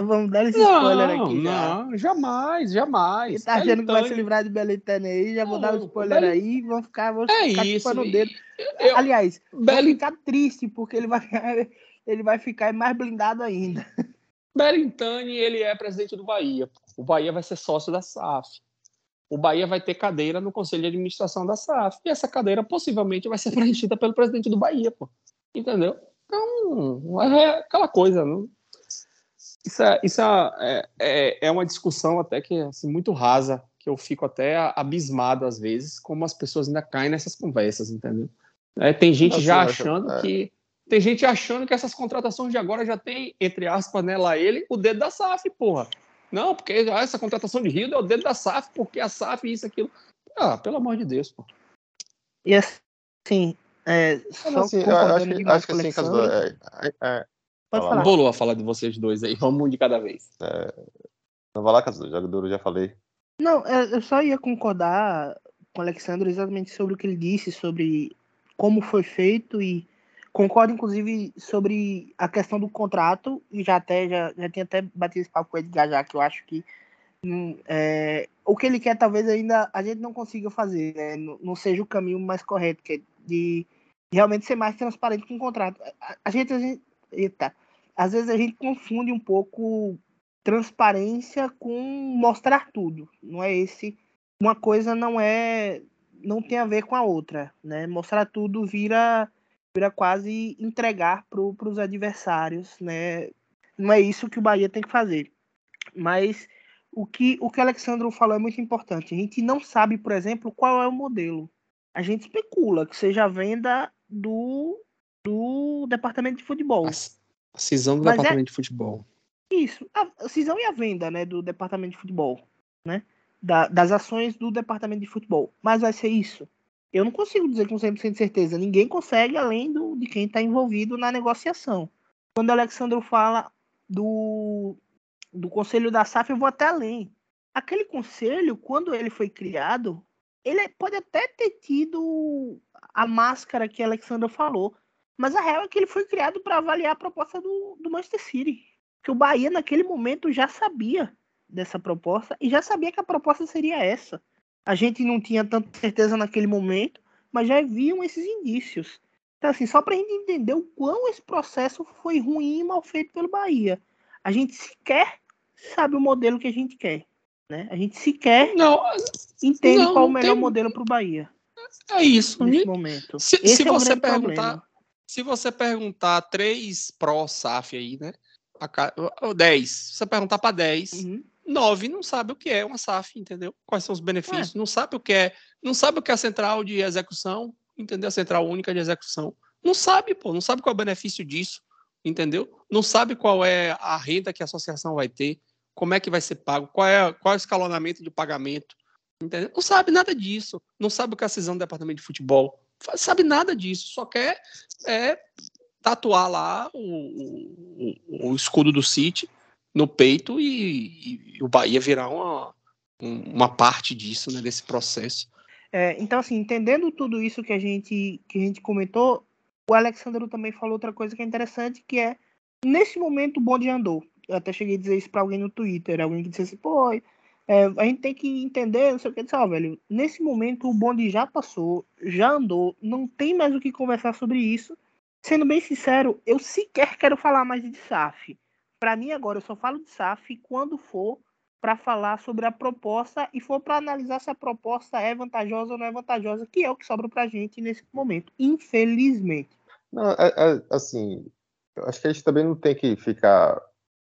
Vamos dar esse não, spoiler aqui. Já. Não, jamais, jamais. Quem tá achando que vai se livrar de Belitano aí, já vou dar o um spoiler Bel... aí, vão ficar, vão é ficar isso, no dedo. Eu, Aliás, Bel... vão ficar triste, porque ele vai ele vai ficar mais blindado ainda. Berintani, ele é presidente do Bahia. O Bahia vai ser sócio da SAF. O Bahia vai ter cadeira no conselho de administração da SAF. E essa cadeira possivelmente vai ser preenchida pelo presidente do Bahia, pô. Entendeu? Então, é aquela coisa, não? Isso, é, isso é, é, é uma discussão até que assim, muito rasa, que eu fico até abismado às vezes, como as pessoas ainda caem nessas conversas, entendeu? É, tem gente já achando é. que tem gente achando que essas contratações de agora já tem, entre aspas, né, lá ele, o dedo da SAF, porra. Não, porque essa contratação de Rio é o dedo da SAF, porque a SAF isso, aquilo. Ah, pelo amor de Deus, pô. E assim, é, só assim, eu acho, que, acho que assim, caso, é, é, é, Pode falar. Bolou a falar de vocês dois aí, vamos um de cada vez. É, não vai lá, Caso, jogador, eu já falei. Não, é, eu só ia concordar com o Alexandre exatamente sobre o que ele disse, sobre como foi feito e Concordo, inclusive, sobre a questão do contrato, e já até já, já tinha até batido esse papo com o Edgar já, que eu acho que hum, é, o que ele quer talvez ainda a gente não consiga fazer, né? não, não, seja o caminho mais correto, que é de realmente ser mais transparente com o contrato. A, a, gente, a gente, eita, às vezes a gente confunde um pouco transparência com mostrar tudo, não é esse, uma coisa não é, não tem a ver com a outra, né? Mostrar tudo vira vira quase entregar para os adversários, né? Não é isso que o Bahia tem que fazer. Mas o que o que o Alexandre falou é muito importante. A gente não sabe, por exemplo, qual é o modelo. A gente especula que seja a venda do, do departamento de futebol. A cisão do Mas é departamento é... de futebol. Isso, a cisão e a venda, né, do departamento de futebol, né? Da, das ações do departamento de futebol. Mas vai ser isso? Eu não consigo dizer com 100% de certeza. Ninguém consegue além do, de quem está envolvido na negociação. Quando o Alexandre fala do, do conselho da SAF, eu vou até além. Aquele conselho, quando ele foi criado, ele pode até ter tido a máscara que a Alexandre falou, mas a real é que ele foi criado para avaliar a proposta do, do Manchester City que o Bahia naquele momento já sabia dessa proposta e já sabia que a proposta seria essa. A gente não tinha tanta certeza naquele momento, mas já viam esses indícios. Então, assim, só para a gente entender o quão esse processo foi ruim e mal feito pelo Bahia. A gente sequer sabe o modelo que a gente quer. Né? A gente sequer não, entende não, qual o melhor tem... modelo para o Bahia. É isso. Nesse momento. Se, se é você perguntar, se você perguntar três pró-SAF aí, né? a, 10. Se você perguntar para 10, uhum. 9 não sabe o que é uma SAF, entendeu? Quais são os benefícios, é. não sabe o que é, não sabe o que é a central de execução, entendeu? A central única de execução. Não sabe, pô, não sabe qual é o benefício disso, entendeu? Não sabe qual é a renda que a associação vai ter, como é que vai ser pago, qual é, qual é o escalonamento de pagamento, entendeu? Não sabe nada disso, não sabe o que é a cisão do departamento de futebol, sabe nada disso, só quer é, tatuar lá o, o, o escudo do City no peito e, e, o Bahia virar uma, uma parte disso, né, desse processo. É, então, assim, entendendo tudo isso que a gente que a gente comentou, o Alexandre também falou outra coisa que é interessante, que é nesse momento o bonde andou. Eu até cheguei a dizer isso para alguém no Twitter, alguém que disse assim, pô, é, a gente tem que entender, não sei o que, disse, ó, velho, nesse momento o bonde já passou, já andou, não tem mais o que conversar sobre isso, Sendo bem sincero, eu sequer quero falar mais de SAF. Para mim, agora, eu só falo de SAF quando for para falar sobre a proposta e for para analisar se a proposta é vantajosa ou não é vantajosa, que é o que sobra para a gente nesse momento, infelizmente. Não, é, é, assim, acho que a gente também não tem que ficar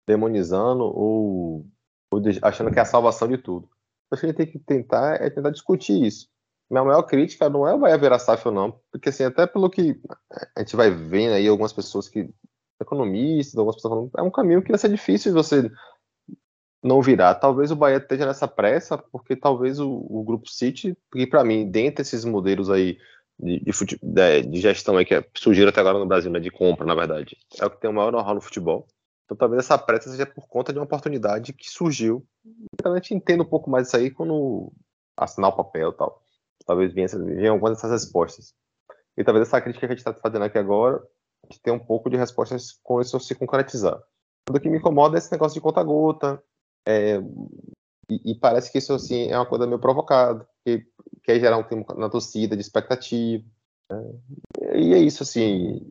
demonizando ou, ou achando que é a salvação de tudo. Acho que a gente tem que tentar é tentar discutir isso minha maior crítica não é o Bahia virar SAF ou não, porque assim, até pelo que a gente vai vendo aí algumas pessoas que, economistas, algumas pessoas falando, é um caminho que vai ser difícil de você não virar. Talvez o Bahia esteja nessa pressa, porque talvez o, o Grupo City, que para mim, dentre esses modelos aí de, de, de, gestão aí que surgiram até agora no Brasil, né, de compra, na verdade, é o que tem o maior know-how no futebol. Então talvez essa pressa seja por conta de uma oportunidade que surgiu. Então, a gente um pouco mais isso aí quando assinar o papel e tal talvez venha, venham algumas dessas respostas. E talvez essa crítica que a gente está fazendo aqui agora, gente tenha um pouco de respostas com isso se concretizar. O que me incomoda é esse negócio de conta-gota, é, e, e, parece que isso assim, é uma coisa meio provocada, que quer gerar um clima na torcida de expectativa. Né? E é isso, assim,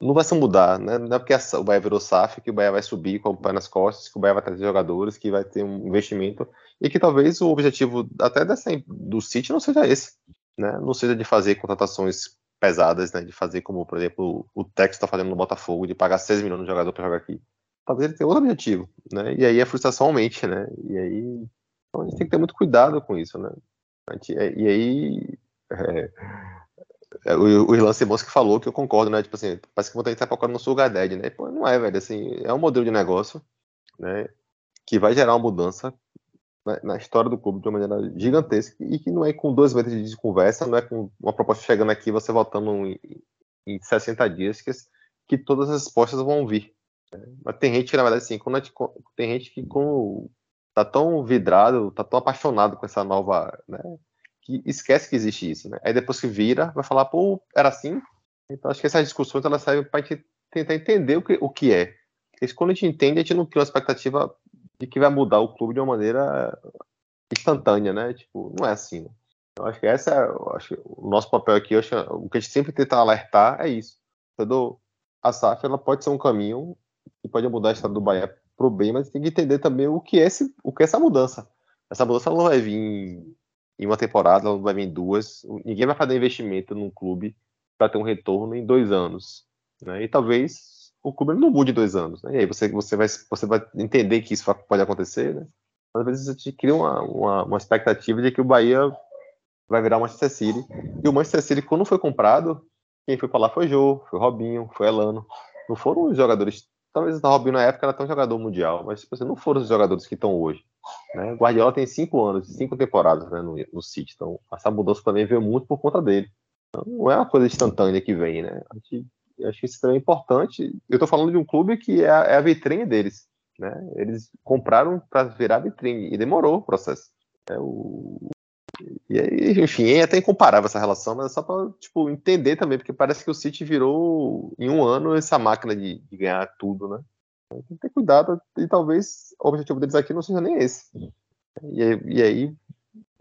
não vai se mudar, né? Não é porque o Bahia virou SAF que o Bahia vai subir com o pé nas costas, que o Bahia vai trazer jogadores, que vai ter um investimento e que talvez o objetivo até dessa, do City não seja esse, né? Não seja de fazer contratações pesadas, né? De fazer como, por exemplo, o Tex está fazendo no Botafogo, de pagar 6 milhões no jogador para jogar aqui. Talvez ele tenha outro objetivo, né? E aí a frustração aumente, né? E aí então a gente tem que ter muito cuidado com isso, né? Gente, e aí é, é, o, o Irlan Simons que falou que eu concordo, né? Tipo assim, parece que vou estar focando no Sugar Daddy, né? Pô, não é, velho. Assim, é um modelo de negócio, né? Que vai gerar uma mudança na, na, história do clube de uma maneira gigantesca e que não é com dois meses de conversa, não é com uma proposta chegando aqui, você voltando em, em 60 dias, que, que todas as respostas vão vir. Né? Mas tem gente que, na verdade, assim, quando gente, tem gente que com, tá tão vidrado, tá tão apaixonado com essa nova, né? que esquece que existe isso, né? Aí depois que vira, vai falar, pô, era assim? Então acho que essas discussões elas servem para a gente tentar entender o que, o que é. Porque quando a gente entende, a gente não cria uma expectativa de que vai mudar o clube de uma maneira instantânea, né? Tipo, não é assim. Né? Eu acho que essa é acho o nosso papel aqui, acho, o que a gente sempre tenta alertar é isso. A SAF ela pode ser um caminho que pode mudar a história do Bahia pro bem, mas tem que entender também o que é, esse, o que é essa mudança. Essa mudança não vai vir em uma temporada, ela não vai vir em duas. Ninguém vai fazer investimento num clube para ter um retorno em dois anos. Né? E talvez o clube não mude dois anos. Né? E aí você, você, vai, você vai entender que isso pode acontecer, né? Às vezes você cria uma, uma, uma expectativa de que o Bahia vai virar o Manchester City. E o Manchester City, quando foi comprado, quem foi para lá foi Jô, foi Robinho, foi Elano. Não foram os jogadores. Talvez o Robinho na época era um jogador mundial, mas tipo, assim, não foram os jogadores que estão hoje. Né? O Guardiola tem cinco anos, cinco temporadas né, no, no City. Então, essa mudança também veio muito por conta dele. Então, não é uma coisa instantânea que vem, né? A gente, eu acho isso também é importante. Eu estou falando de um clube que é a, é a vitrine deles. Né? Eles compraram para virar vitrine e demorou o processo. É, o, e aí, enfim, é até incomparável essa relação, mas é só para tipo, entender também, porque parece que o City virou em um ano essa máquina de, de ganhar tudo, né? Então, tem que ter cuidado e talvez o objetivo deles aqui não seja nem esse. E aí, e aí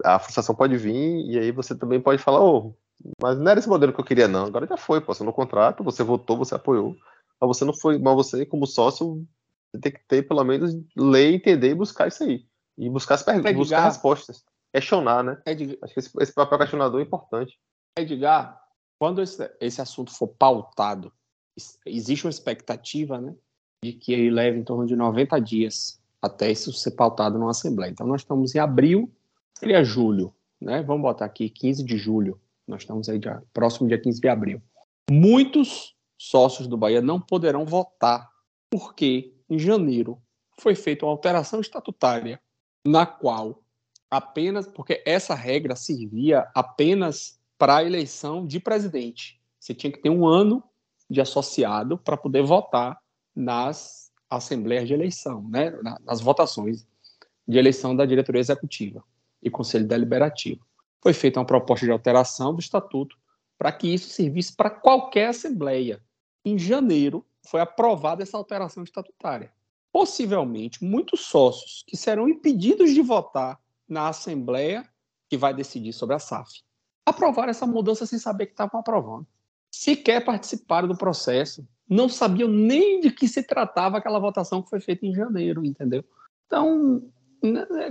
a frustração pode vir e aí você também pode falar, oh, mas não era esse modelo que eu queria não, agora já foi, pô, você no contrato, você votou, você apoiou, mas você não foi, mas você como sócio você tem que ter pelo menos ler, entender e buscar isso aí e buscar as perguntas, buscar respostas questionar, né? Edgar, Acho que esse, esse, papel questionador é importante. Edgar, quando esse, esse assunto for pautado, existe uma expectativa, né? De que ele leve em torno de 90 dias até isso ser pautado numa Assembleia. Então, nós estamos em abril, seria julho, né? Vamos botar aqui 15 de julho. Nós estamos aí já próximo dia 15 de abril. Muitos sócios do Bahia não poderão votar, porque em janeiro foi feita uma alteração estatutária na qual apenas porque essa regra servia apenas para a eleição de presidente. Você tinha que ter um ano de associado para poder votar nas assembleias de eleição, né, nas votações de eleição da diretoria executiva e conselho deliberativo. Foi feita uma proposta de alteração do estatuto para que isso servisse para qualquer assembleia. Em janeiro foi aprovada essa alteração estatutária. Possivelmente, muitos sócios que serão impedidos de votar na Assembleia que vai decidir sobre a SAF. Aprovaram essa mudança sem saber que estavam aprovando. Sequer participaram do processo, não sabiam nem de que se tratava aquela votação que foi feita em janeiro, entendeu? Então,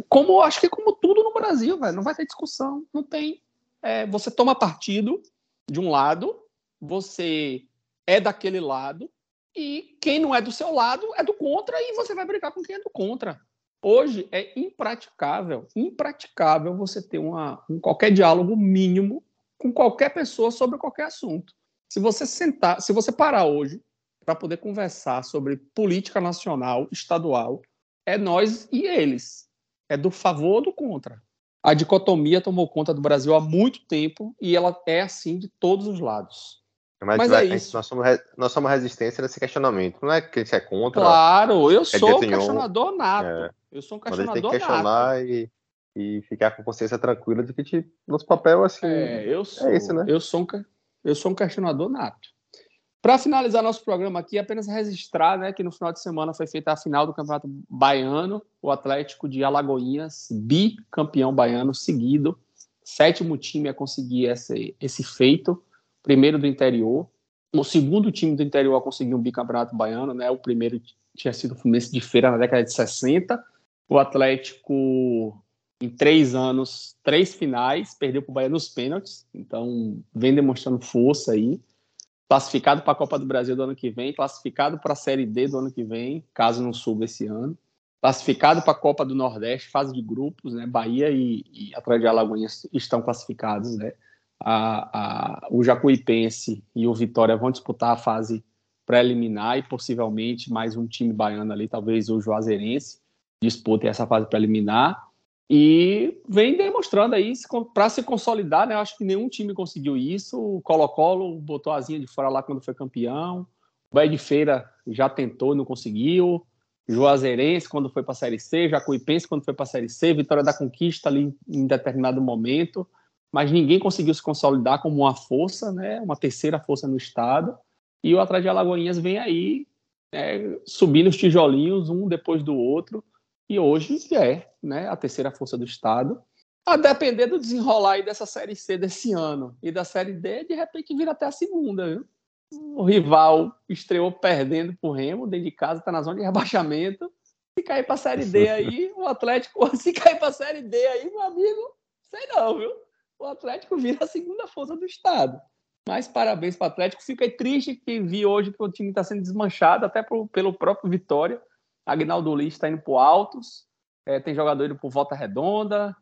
como acho que é como tudo no Brasil, velho, não vai ter discussão, não tem. É, você toma partido de um lado, você é daquele lado, e quem não é do seu lado é do contra, e você vai brigar com quem é do contra. Hoje é impraticável, impraticável você ter uma, um, qualquer diálogo mínimo com qualquer pessoa sobre qualquer assunto. Se você sentar, se você parar hoje para poder conversar sobre política nacional, estadual, é nós e eles. É do favor ou do contra. A dicotomia tomou conta do Brasil há muito tempo e ela é assim de todos os lados. Mas, Mas é isso. Nós somos, nós somos resistência nesse questionamento. Não é que a gente é contra. Claro, eu sou um questionador nato. É. Eu sou um questionador nato. tem que questionar e, e ficar com consciência tranquila de que te, nosso papel assim, é, eu sou, é esse, né? Eu sou um, eu sou um questionador nato. Para finalizar nosso programa aqui, apenas registrar né, que no final de semana foi feita a final do Campeonato Baiano, o Atlético de Alagoinhas, bicampeão baiano seguido, sétimo time a conseguir esse, esse feito primeiro do interior, o segundo time do interior a conseguir um bicampeonato baiano, né? O primeiro tinha sido o Fluminense de Feira na década de 60. O Atlético, em três anos, três finais, perdeu para o Bahia nos pênaltis. Então, vem demonstrando força aí. Classificado para a Copa do Brasil do ano que vem, classificado para a Série D do ano que vem, caso não suba esse ano. Classificado para a Copa do Nordeste, fase de grupos, né? Bahia e, e Atlético de Alagoas estão classificados, né? a, a, o Jacuipense e o Vitória vão disputar a fase preliminar e possivelmente mais um time baiano ali, talvez o Juazeirense, disputem essa fase preliminar. E vem demonstrando aí, para se consolidar, né? Acho que nenhum time conseguiu isso. O Colo-Colo botou a asinha de fora lá quando foi campeão. O Bahia de Feira já tentou, não conseguiu. Juazeirense, quando foi para a Série C. Jacuipense, quando foi para a Série C. Vitória da Conquista ali em determinado momento mas ninguém conseguiu se consolidar como uma força, né, uma terceira força no estado. E o Atlético de Alagoinhas vem aí né, subindo os tijolinhos um depois do outro. E hoje é né, a terceira força do estado. A depender do desenrolar aí dessa Série C desse ano e da Série D, de repente vira até a segunda. Viu? O rival estreou perdendo pro Remo, dentro de casa, está na zona de rebaixamento. Se cair para a Série D aí, o Atlético, se cair para a Série D aí, meu amigo, sei não, viu? o Atlético vira a segunda força do estado. Mas parabéns para o Atlético. Fiquei triste que vi hoje que o time está sendo desmanchado, até pro, pelo próprio Vitória. Agnaldo Liz está indo para Altos, é, tem jogador indo por Volta Redonda,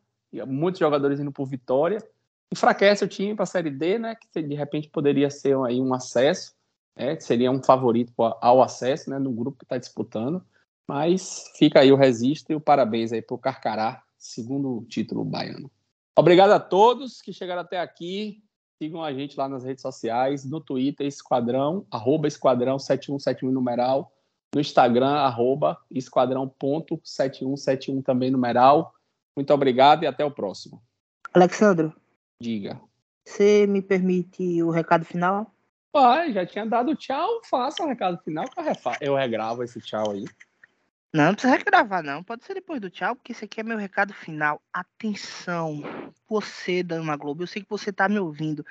muitos jogadores indo por Vitória. Enfraquece o time para a Série D, né? Que de repente poderia ser aí um acesso, né, seria um favorito ao acesso, né? No grupo que está disputando. Mas fica aí o registro e o parabéns aí para o Carcará, segundo título baiano. Obrigado a todos que chegaram até aqui. Sigam a gente lá nas redes sociais, no Twitter, Esquadrão, arroba Esquadrão 7171 numeral, no Instagram, arroba esquadrão.7171 também numeral. Muito obrigado e até o próximo. Alexandro. Diga. Você me permite o recado final? Ah, já tinha dado tchau, faça o recado final que eu regravo esse tchau aí. Não, não precisa regravar, não. Pode ser depois do tchau, porque esse aqui é meu recado final. Atenção, você, Dama Globo, eu sei que você tá me ouvindo.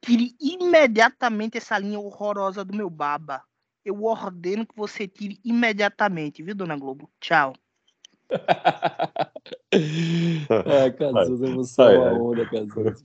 Tire imediatamente essa linha horrorosa do meu baba. Eu ordeno que você tire imediatamente, viu, Dona Globo? Tchau. é, Cazuza, você é uma onda, Cazuza.